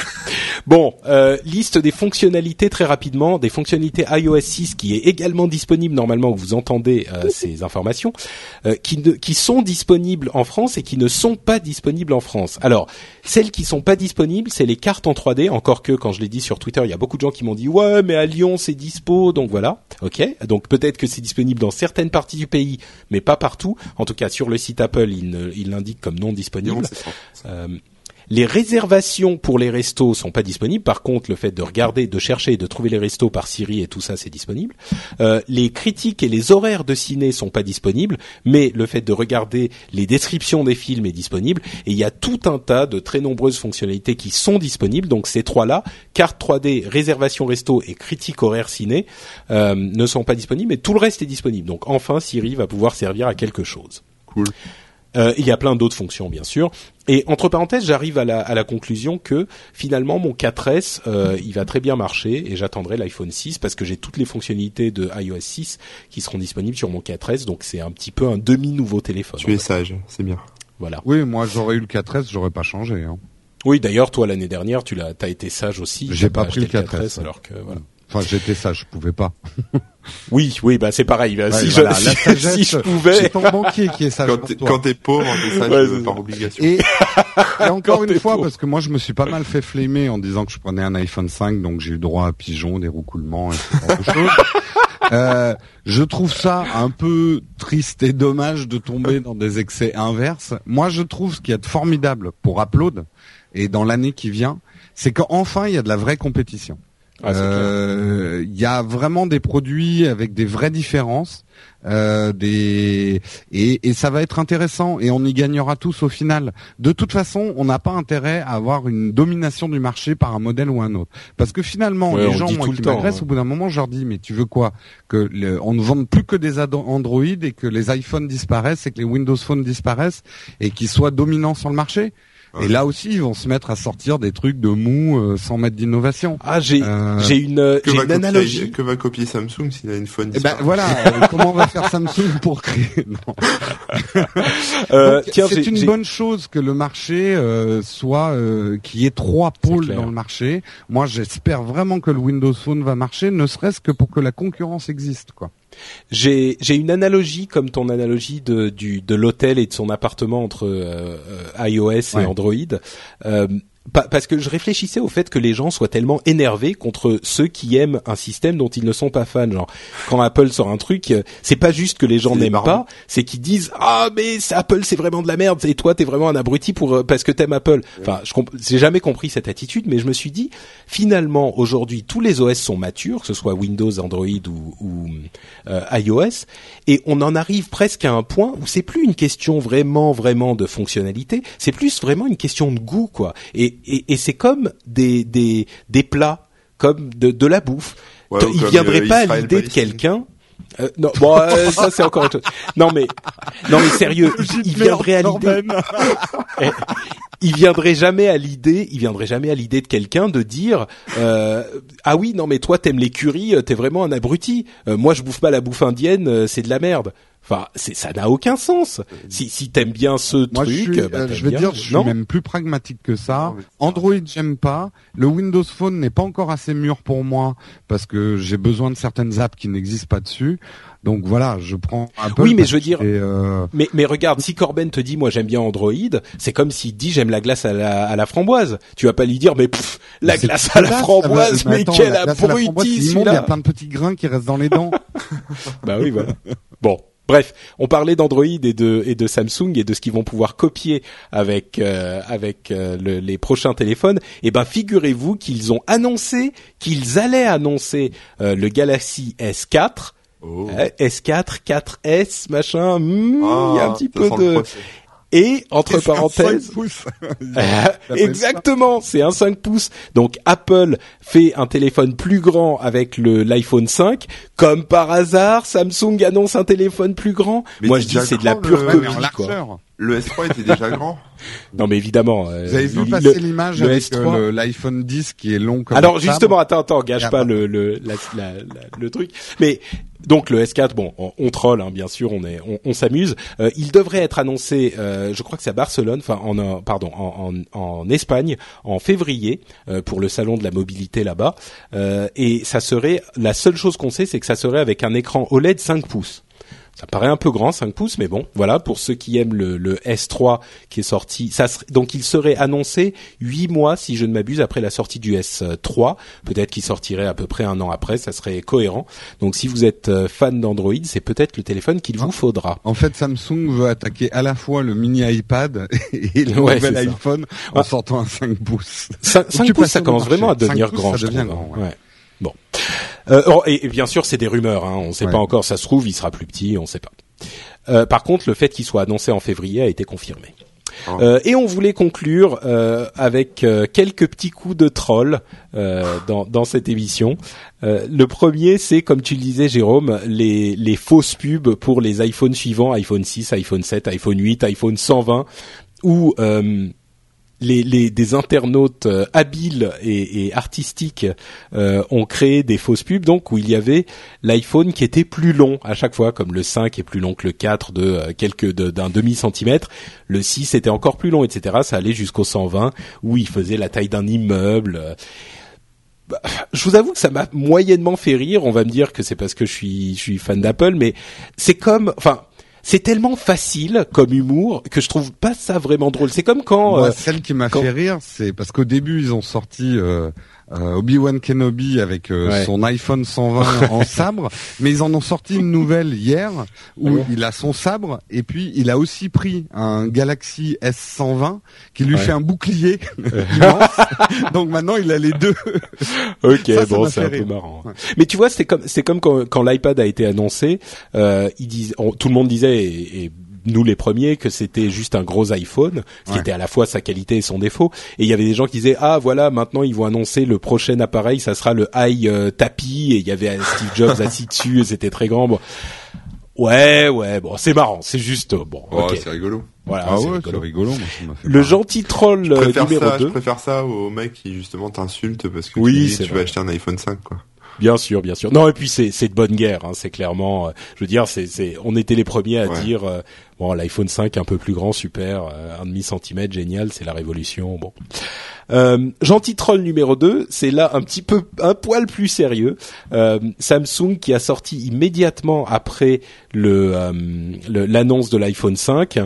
bon, euh, liste des fonctionnalités très rapidement, des fonctionnalités iOS 6 qui est également disponible normalement. Vous entendez euh, ces informations euh, qui qui sont disponibles en France et qui ne sont pas disponibles en France. Alors, celles qui sont pas disponibles, c'est les cartes en 3D. Encore que quand je l'ai dit sur Twitter, il y a beaucoup de gens qui m'ont dit ouais, mais à Lyon c'est dispo, donc voilà. Ok, donc peut-être que c'est disponible dans certaines parties du pays, mais pas partout. En tout cas, sur le site Apple, il l'indique comme non disponible. Les réservations pour les restos sont pas disponibles. Par contre, le fait de regarder, de chercher, de trouver les restos par Siri et tout ça, c'est disponible. Euh, les critiques et les horaires de ciné sont pas disponibles, mais le fait de regarder les descriptions des films est disponible. Et il y a tout un tas de très nombreuses fonctionnalités qui sont disponibles. Donc ces trois-là, carte 3D, réservation resto et critique horaire ciné, euh, ne sont pas disponibles, mais tout le reste est disponible. Donc enfin, Siri va pouvoir servir à quelque chose. Cool. Euh, il y a plein d'autres fonctions bien sûr. Et entre parenthèses, j'arrive à la, à la, conclusion que finalement mon 4S, euh, il va très bien marcher et j'attendrai l'iPhone 6 parce que j'ai toutes les fonctionnalités de iOS 6 qui seront disponibles sur mon 4S. Donc c'est un petit peu un demi nouveau téléphone. Tu es sage, c'est bien. Voilà. Oui, moi j'aurais eu le 4S, j'aurais pas changé. Hein. Oui, d'ailleurs, toi l'année dernière, tu l'as, t'as été sage aussi. J'ai pas pris le 4S, alors que voilà. Enfin, j'étais sage, je pouvais pas. oui, oui, bah c'est pareil. Bah, si, je, si, je pouvais. C'est ton banquier qui est sage. Quand t'es pauvre, t'es sage par obligation. Et, encore une fois, parce que moi je me suis pas mal fait flémer en disant que je prenais un iPhone 5, donc j'ai eu droit à pigeons, des roucoulements et choses. Euh, je trouve ça un peu triste et dommage de tomber dans des excès inverses. Moi, je trouve ce qu'il y a de formidable pour Upload et dans l'année qui vient, c'est qu'enfin il y a de la vraie compétition. Ah, euh, il y a vraiment des produits avec des vraies différences, euh, des et, et, ça va être intéressant et on y gagnera tous au final. De toute façon, on n'a pas intérêt à avoir une domination du marché par un modèle ou un autre, parce que finalement, les gens moi, qui m'agressent, au bout d'un moment, je leur dis mais tu veux quoi? Que on ne vende plus que des Android et que les iPhones disparaissent et que les Windows Phone disparaissent et qu'ils soient dominants sur le marché? Et là aussi, ils vont se mettre à sortir des trucs de mou euh, sans mettre d'innovation. Ah, j'ai euh, j'ai une, euh, j'ai une analogie. que va copier Samsung s'il a une phone Eh ben voilà, comment va faire Samsung pour créer. C'est une bonne chose que le marché soit qu'il y ait trois pôles dans le marché. Moi, j'espère vraiment que le Windows Phone va marcher, ne serait-ce que pour que la concurrence existe, quoi. J'ai j'ai une analogie comme ton analogie de du de l'hôtel et de son appartement entre euh, euh, iOS et Android. Euh, parce que je réfléchissais au fait que les gens soient tellement énervés contre ceux qui aiment un système dont ils ne sont pas fans. Genre, quand Apple sort un truc, c'est pas juste que les gens n'aiment pas, c'est qu'ils disent ah mais Apple c'est vraiment de la merde et toi t'es vraiment un abruti pour euh, parce que t'aimes Apple. Enfin, je j'ai jamais compris cette attitude, mais je me suis dit finalement aujourd'hui tous les OS sont matures, que ce soit Windows, Android ou, ou euh, iOS, et on en arrive presque à un point où c'est plus une question vraiment vraiment de fonctionnalité, c'est plus vraiment une question de goût quoi. Et et, c'est comme des, des, des plats, comme de, de la bouffe. il viendrait pas à l'idée de quelqu'un euh, non, bon, euh, ça c'est encore autre chose. Non mais, non mais sérieux, il, viendrait à l'idée. Eh, il viendrait jamais à l'idée, il viendrait jamais à l'idée de quelqu'un de dire euh, ah oui non mais toi t'aimes les curries, t'es vraiment un abruti. Euh, moi je bouffe pas la bouffe indienne, euh, c'est de la merde. Enfin, c'est ça n'a aucun sens. Si si t'aimes bien ce truc, je, bah, je vais dire, je suis même plus pragmatique que ça. Android, j'aime pas. Le Windows Phone n'est pas encore assez mûr pour moi parce que j'ai besoin de certaines apps qui n'existent pas dessus. Donc voilà, je prends un peu. Oui, mais je veux dire, euh... mais mais regarde, si Corben te dit moi j'aime bien Android, c'est comme s'il dit j'aime la glace à la, à la framboise. Tu vas pas lui dire mais pff, la glace à la framboise, mais, quel abruti Il y a plein de petits grains qui restent dans les dents. bah oui, voilà. Bon, Bref, on parlait d'Android et de, et de Samsung et de ce qu'ils vont pouvoir copier avec euh, avec euh, les prochains téléphones. Et eh ben figurez-vous qu'ils ont annoncé qu'ils allaient annoncer euh, le Galaxy S4. S4, 4S, machin, hmm, il y a un ah, petit peu de et entre parenthèses, exactement, c'est un 5 pouces. Donc Apple fait un téléphone plus grand avec le l'iPhone 5. Comme par hasard, Samsung annonce un téléphone plus grand. Moi, je dis c'est de la pure copie, quoi. Le S3 était déjà grand. Non mais évidemment. Euh, Vous avez vu passer l'image avec euh, l'iPhone 10 qui est long comme Alors justement, attends, attends, gâche pas le le, le truc. Mais donc le S4, bon, on, on troll, hein, bien sûr, on est, on, s'amuse. Euh, il devrait être annoncé, je crois que c'est à Barcelone, enfin, en, pardon, en, en, en, Espagne, en février, pour le salon de la mobilité là-bas. et ça serait la seule chose qu'on sait, c'est que ça serait avec un écran OLED 5 pouces. Ça paraît un peu grand, 5 pouces, mais bon, voilà, pour ceux qui aiment le, le S3 qui est sorti, ça serait, donc il serait annoncé 8 mois, si je ne m'abuse, après la sortie du S3. Peut-être qu'il sortirait à peu près un an après, ça serait cohérent. Donc si vous êtes euh, fan d'Android, c'est peut-être le téléphone qu'il vous ah. faudra. En fait, Samsung veut attaquer à la fois le mini iPad et le nouvel iPhone en sortant un 5 pouces. 5, pouces, ça commence vraiment à devenir grand. Ça devient grand, ouais. Bon. Euh, oh, et, bien sûr, c'est des rumeurs. Hein, on ne sait pas encore. Ça se trouve, il sera plus petit. On ne sait pas. Euh, par contre, le fait qu'il soit annoncé en février a été confirmé. Ah. Euh, et on voulait conclure euh, avec euh, quelques petits coups de troll euh, dans, dans cette émission. le premier, c'est comme tu le disais, Jérôme, les, les fausses pubs pour les iPhones suivants, iPhone 6, iPhone 7, iPhone 8, iPhone 120, où les, des internautes euh, habiles et, et artistiques euh, ont créé des fausses pubs, donc où il y avait l'iPhone qui était plus long à chaque fois, comme le 5 est plus long que le 4 de euh, d'un demi centimètre, le 6 était encore plus long, etc. Ça allait jusqu'au 120 où il faisait la taille d'un immeuble. Bah, je vous avoue que ça m'a moyennement fait rire. On va me dire que c'est parce que je suis je suis fan d'Apple, mais c'est comme, enfin c'est tellement facile comme humour que je trouve pas ça vraiment drôle. C'est comme quand Moi, euh, celle qui m'a fait rire, c'est parce qu'au début ils ont sorti euh, euh, Obi-Wan Kenobi avec euh, son iPhone 120 en sabre, mais ils en ont sorti une nouvelle hier où il a son sabre et puis il a aussi pris un Galaxy S120 qui lui fait un bouclier. Donc maintenant il a les deux. ok, bon c'est un peu marrant. Mais tu vois, c'est comme c'est comme quand, quand l'iPad a été annoncé, euh, ils disent, tout le monde disait et nous les premiers que c'était juste un gros iPhone, ce qui était à la fois sa qualité et son défaut. Et il y avait des gens qui disaient ah voilà maintenant ils vont annoncer le prochain appareil, ça sera le i euh, tapis et il y avait Steve Jobs assis dessus et c'était très grand. Bon. Ouais ouais bon c'est marrant, c'est juste bon. c'est rigolo. Voilà, ah c'est rigolo. le gentil troll je euh, numéro ça, 2. Je préfère ça au mec qui justement t'insulte parce que oui, tu, tu vas acheter un iPhone 5 quoi. Bien sûr, bien sûr. Non, et puis c'est c'est de bonne guerre. Hein, c'est clairement. Euh, je veux dire, c'est c'est. On était les premiers à dire euh, bon l'iPhone 5 un peu plus grand, super, euh, un demi centimètre, génial, c'est la révolution. Bon. Euh, gentil troll numéro 2, c'est là un petit peu un poil plus sérieux. Samsung qui a sorti immédiatement après le l'annonce de l'iPhone 5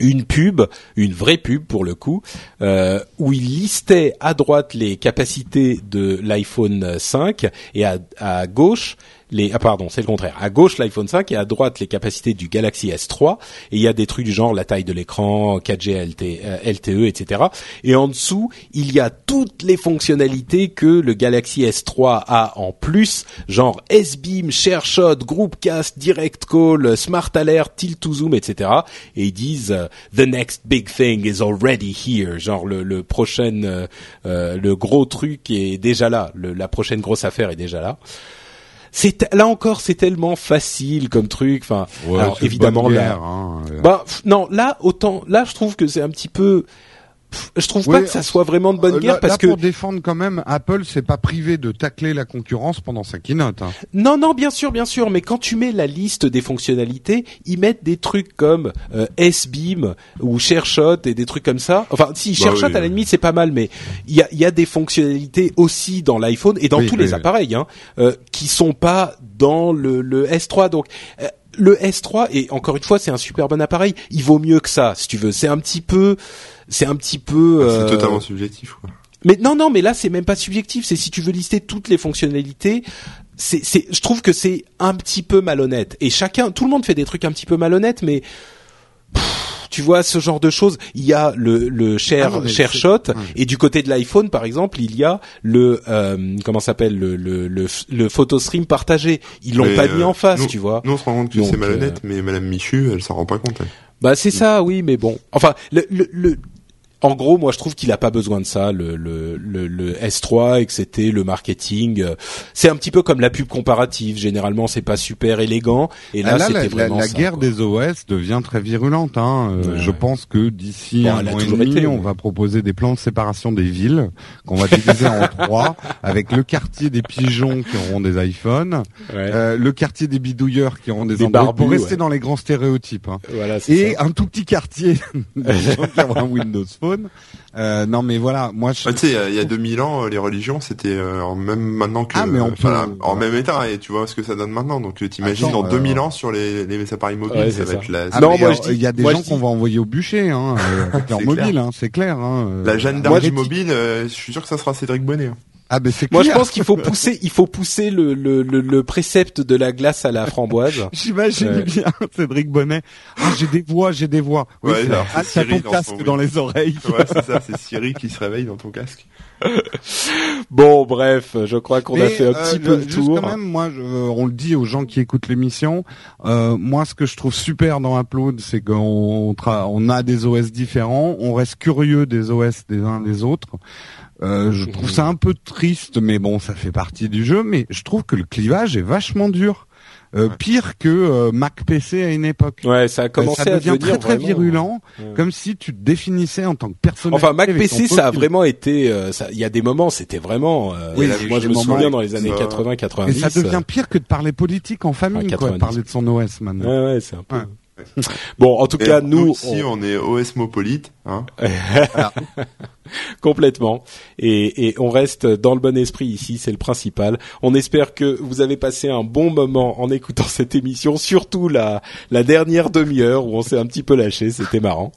une pub, une vraie pub pour le coup, euh, où il listait à droite les capacités de l'iPhone 5 et à, à gauche les ah pardon c'est le contraire. À gauche l'iPhone 5 et à droite les capacités du Galaxy S3 et il y a des trucs du genre la taille de l'écran 4G LTE etc et en dessous il y a toutes les fonctionnalités que le Galaxy S3 a en plus. Genre S-Beam, ShareShot, Groupcast, Direct Call, Smart Alert, Tilt to Zoom etc et ils disent euh, the next big thing is already here. Genre le, le prochain euh, euh, le gros truc est déjà là. La prochaine grosse affaire est déjà là c'est là encore c'est tellement facile comme truc enfin alors évidemment là hein, bah non là autant là je trouve que c'est un petit peu je trouve pas que ça soit vraiment de bonne euh, guerre parce là, que pour défendre quand même Apple, c'est pas privé de tacler la concurrence pendant sa keynote. Hein. Non, non, bien sûr, bien sûr, mais quand tu mets la liste des fonctionnalités, ils mettent des trucs comme euh, S-Beam ou ShareShot et des trucs comme ça. Enfin, si bah ShareShot à la limite c'est pas mal, mais il y a, y a des fonctionnalités aussi dans l'iPhone et dans tous les appareils hein, euh, qui sont pas dans le, le S3. Donc euh, le S3 et encore une fois c'est un super bon appareil. Il vaut mieux que ça si tu veux. C'est un petit peu c'est un petit peu. Ah, c'est euh, totalement subjectif. Quoi. Mais non, non, mais là c'est même pas subjectif. C'est si tu veux lister toutes les fonctionnalités, c'est, c'est, je trouve que c'est un petit peu malhonnête. Et chacun, tout le monde fait des trucs un petit peu malhonnêtes, mais tu vois ce genre de choses. Il y a le, le share, ah share shot et du côté de l'iPhone par exemple, il y a le euh, comment s'appelle le, le, le, le photo stream partagé. Ils l'ont pas mis en face, tu vois. Nous on se rend compte que c'est malhonnête, euh, mais Madame Michu, elle s'en rend pas compte. Bah c'est ça, oui, mais bon. Enfin, le, le, en gros, moi, je trouve qu'il a pas besoin de ça, le, le, le, S3, et que c'était le marketing. C'est un petit peu comme la pub comparative. Généralement, c'est pas super élégant. Et là, ah, c'était vraiment la, la guerre des OS devient très virulente. Hein. Euh, je pense que d'ici un an et demi, on va proposer des plans de séparation des villes qu'on va diviser en trois, avec le quartier des pigeons qui auront des iPhones, euh, le quartier des bidouilleurs qui auront des, des pour rester dans les grands stéréotypes, hein. voilà, et un tout petit quartier des gens qui auront un Windows Phone. Euh, non, mais voilà, moi. Je... tu sais, il y a 2000 ans, les religions, c'était euh, en même maintenant que, ah, mais on peut, en même état. Et tu vois ce que ça donne maintenant. Donc, euh, t'imagines dans 2000 ans sur les, les appareils mobiles, ça va être la. Ah, non, moi il y a des gens qu'on va envoyer au bûcher, hein, leur mobile, hein, c'est clair. Hein, la Jeanne d'Arc mobile, je suis sûr que ça sera Cédric Bonnet. Ah ben c'est Moi je pense qu'il faut pousser, il faut pousser le, le, le, précepte de la glace à la framboise. J'imagine bien Cédric Bonnet. Ah, j'ai des voix, j'ai des voix. Oui, ouais, ah, t'as ton casque dans les oreilles. Ouais, c'est ça, c'est Siri qui se réveille dans ton casque. bon, bref, je crois qu'on a fait un petit euh, peu le tour. Quand même, moi, je, on le dit aux gens qui écoutent l'émission. Euh, moi, ce que je trouve super dans Upload, c'est qu'on on a des OS différents, on reste curieux des OS des uns des autres. Euh, je trouve ça un peu triste, mais bon, ça fait partie du jeu. Mais je trouve que le clivage est vachement dur. Euh, pire que euh, Mac PC à une époque. Ouais, ça a commencé ça devient à très très virulent, comme si tu te définissais en tant que personne. Enfin, Mac PC, ça a vraiment été. Il y a des moments, c'était vraiment. oui, moi, je me souviens dans les années 80-90. Et ça devient pire que de parler politique en famille, quoi, parler de son OS maintenant. Ouais, ouais, c'est un peu. bon, en tout cas, nous, si on... on est osmopolite, hein. Complètement. Et, et, on reste dans le bon esprit ici, c'est le principal. On espère que vous avez passé un bon moment en écoutant cette émission, surtout la, la dernière demi-heure où on s'est un petit peu lâché, c'était marrant.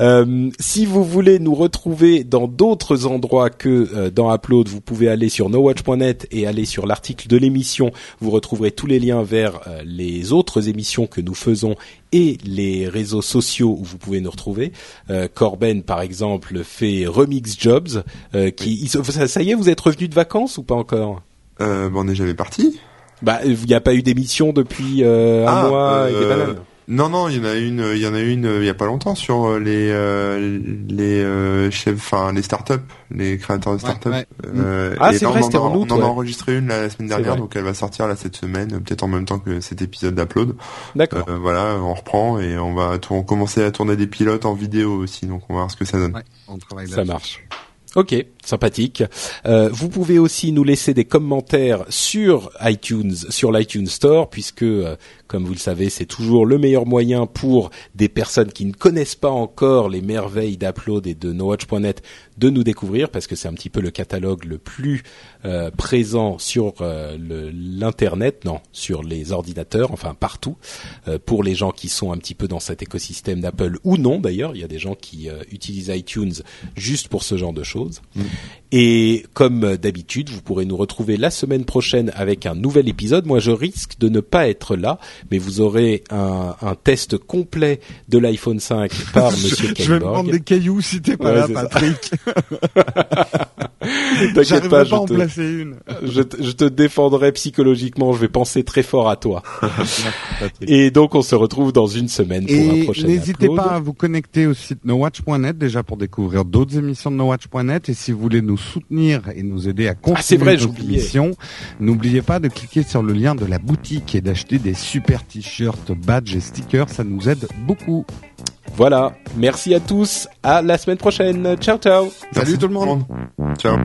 Euh, si vous voulez nous retrouver dans d'autres endroits que euh, dans Upload, vous pouvez aller sur nowatch.net et aller sur l'article de l'émission. Vous retrouverez tous les liens vers euh, les autres émissions que nous faisons et les réseaux sociaux où vous pouvez nous retrouver. Euh, Corben, par exemple, fait Remix Jobs. Euh, qui, ça, y est, vous êtes revenu de vacances ou pas encore? Euh, On n'est jamais parti. Bah, il n'y a pas eu d'émission depuis euh, un ah, mois et des bananes. Non, non, il y en a une, il y en a une euh, il y a pas longtemps sur euh, les euh, les chefs, enfin les startups, les créateurs de startups. Ouais, ah, c'est vrai, c'était en août. On en a enregistré une la semaine dernière, donc elle va sortir là cette semaine, peut-être en même temps que cet épisode d'Upload. D'accord. voilà, on reprend et on va commencer à tourner des pilotes en vidéo aussi, donc on va voir ce que ça donne. on travaille ça marche. Ok, sympathique. Euh, vous pouvez aussi nous laisser des commentaires sur iTunes, sur l'iTunes Store, puisque, euh, comme vous le savez, c'est toujours le meilleur moyen pour des personnes qui ne connaissent pas encore les merveilles d'Upload et de NoWatch.net de nous découvrir, parce que c'est un petit peu le catalogue le plus euh, présent sur euh, l'internet, non, sur les ordinateurs, enfin partout, euh, pour les gens qui sont un petit peu dans cet écosystème d'Apple ou non d'ailleurs. Il y a des gens qui utilisent iTunes juste pour ce genre de choses. Mm. Et comme d'habitude, vous pourrez nous retrouver la semaine prochaine avec un nouvel épisode. Moi, je risque de ne pas être là, mais vous aurez un, un test complet de l'iPhone 5 par Monsieur Je vais me prendre des cailloux si t'es pas là, Patrick. T'inquiète pas, je te, une. je, je, te défendrai psychologiquement. Je vais penser très fort à toi. et donc, on se retrouve dans une semaine pour un prochain N'hésitez pas à vous connecter au site nowatch.net déjà pour découvrir d'autres émissions de nowatch.net. Et si vous voulez nous soutenir et nous aider à continuer ah, c'est vrai, notre émission, n'oubliez pas de cliquer sur le lien de la boutique et d'acheter des super t-shirts, badges et stickers. Ça nous aide beaucoup. Voilà. Merci à tous. À la semaine prochaine. Ciao, ciao. Salut tout le monde. Ciao.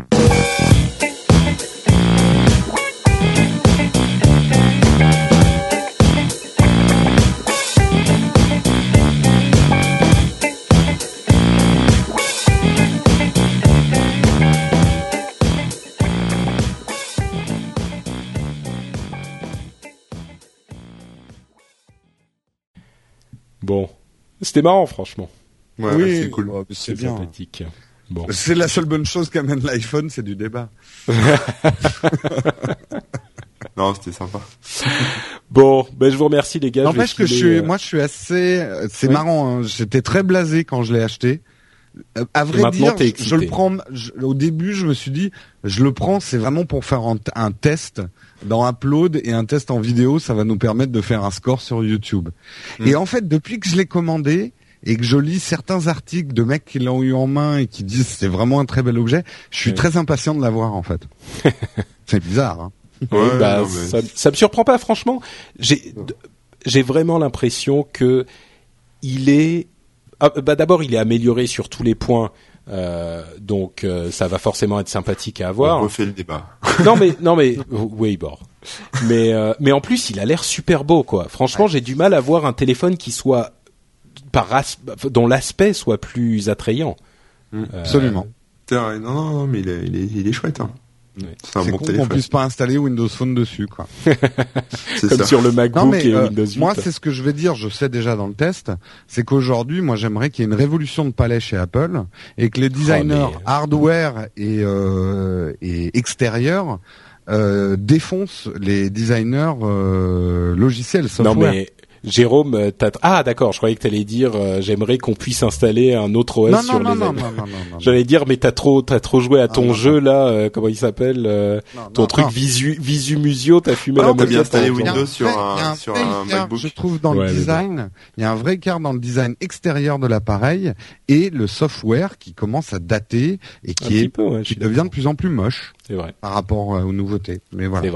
C'était marrant, franchement. Ouais, oui, c'est cool. c'est bien. Sympathique. Bon. C'est la seule bonne chose qu'amène l'iPhone, c'est du débat. non, c'était sympa. Bon, ben je vous remercie les gars. N'empêche que je suis, euh, moi je suis assez, euh, c'est marrant. Hein, J'étais très blasé quand je l'ai acheté. Euh, à vrai dire, je, le prends. au début, je me suis dit, je le prends, c'est vraiment pour faire un, test dans Upload et un test en vidéo, ça va nous permettre de faire un score sur YouTube. Mm. Et en fait, depuis que je l'ai commandé et que je lis certains articles de mecs qui l'ont eu en main et qui disent c'est vraiment un très bel objet, je suis très impatient de l'avoir en fait. c'est bizarre. Hein bah, ça, ça me surprend pas, franchement. J'ai j'ai vraiment l'impression que il est ah, bah d'abord il est amélioré sur tous les points. Euh, donc euh, ça va forcément être sympathique à avoir. On refait le débat. non mais non mais oui bon. Mais euh, mais en plus il a l'air super beau quoi. Franchement j'ai du mal à voir un téléphone qui soit par dont l'aspect soit plus attrayant. Mm. Absolument. Non, non non mais il est il est, il est chouette. Hein. C'est un bon qu'on puisse pas installer Windows Phone dessus, quoi. Comme sur le MacBook et euh, Windows 8. Moi, c'est ce que je vais dire. Je sais déjà dans le test, c'est qu'aujourd'hui, moi, j'aimerais qu'il y ait une révolution de palais chez Apple et que les designers oh, hardware et, euh, et extérieurs euh, défoncent les designers euh, logiciels software. Non mais Jérôme, euh, ah d'accord, je croyais que tu allais dire euh, j'aimerais qu'on puisse installer un autre OS sur les. Non, J'allais dire mais t'as trop t'as trop joué à ton jeu là, euh, comment il s'appelle ton truc Visu Visumusion, t'as fumé ah, la T'as bien installé Windows sur un, sur un MacBook. Je trouve dans le design, il y a un vrai écart dans le design extérieur de l'appareil et le software qui commence à dater et qui est qui devient de plus en plus moche. C'est vrai. Par rapport aux nouveautés. Mais voilà. C'est vrai.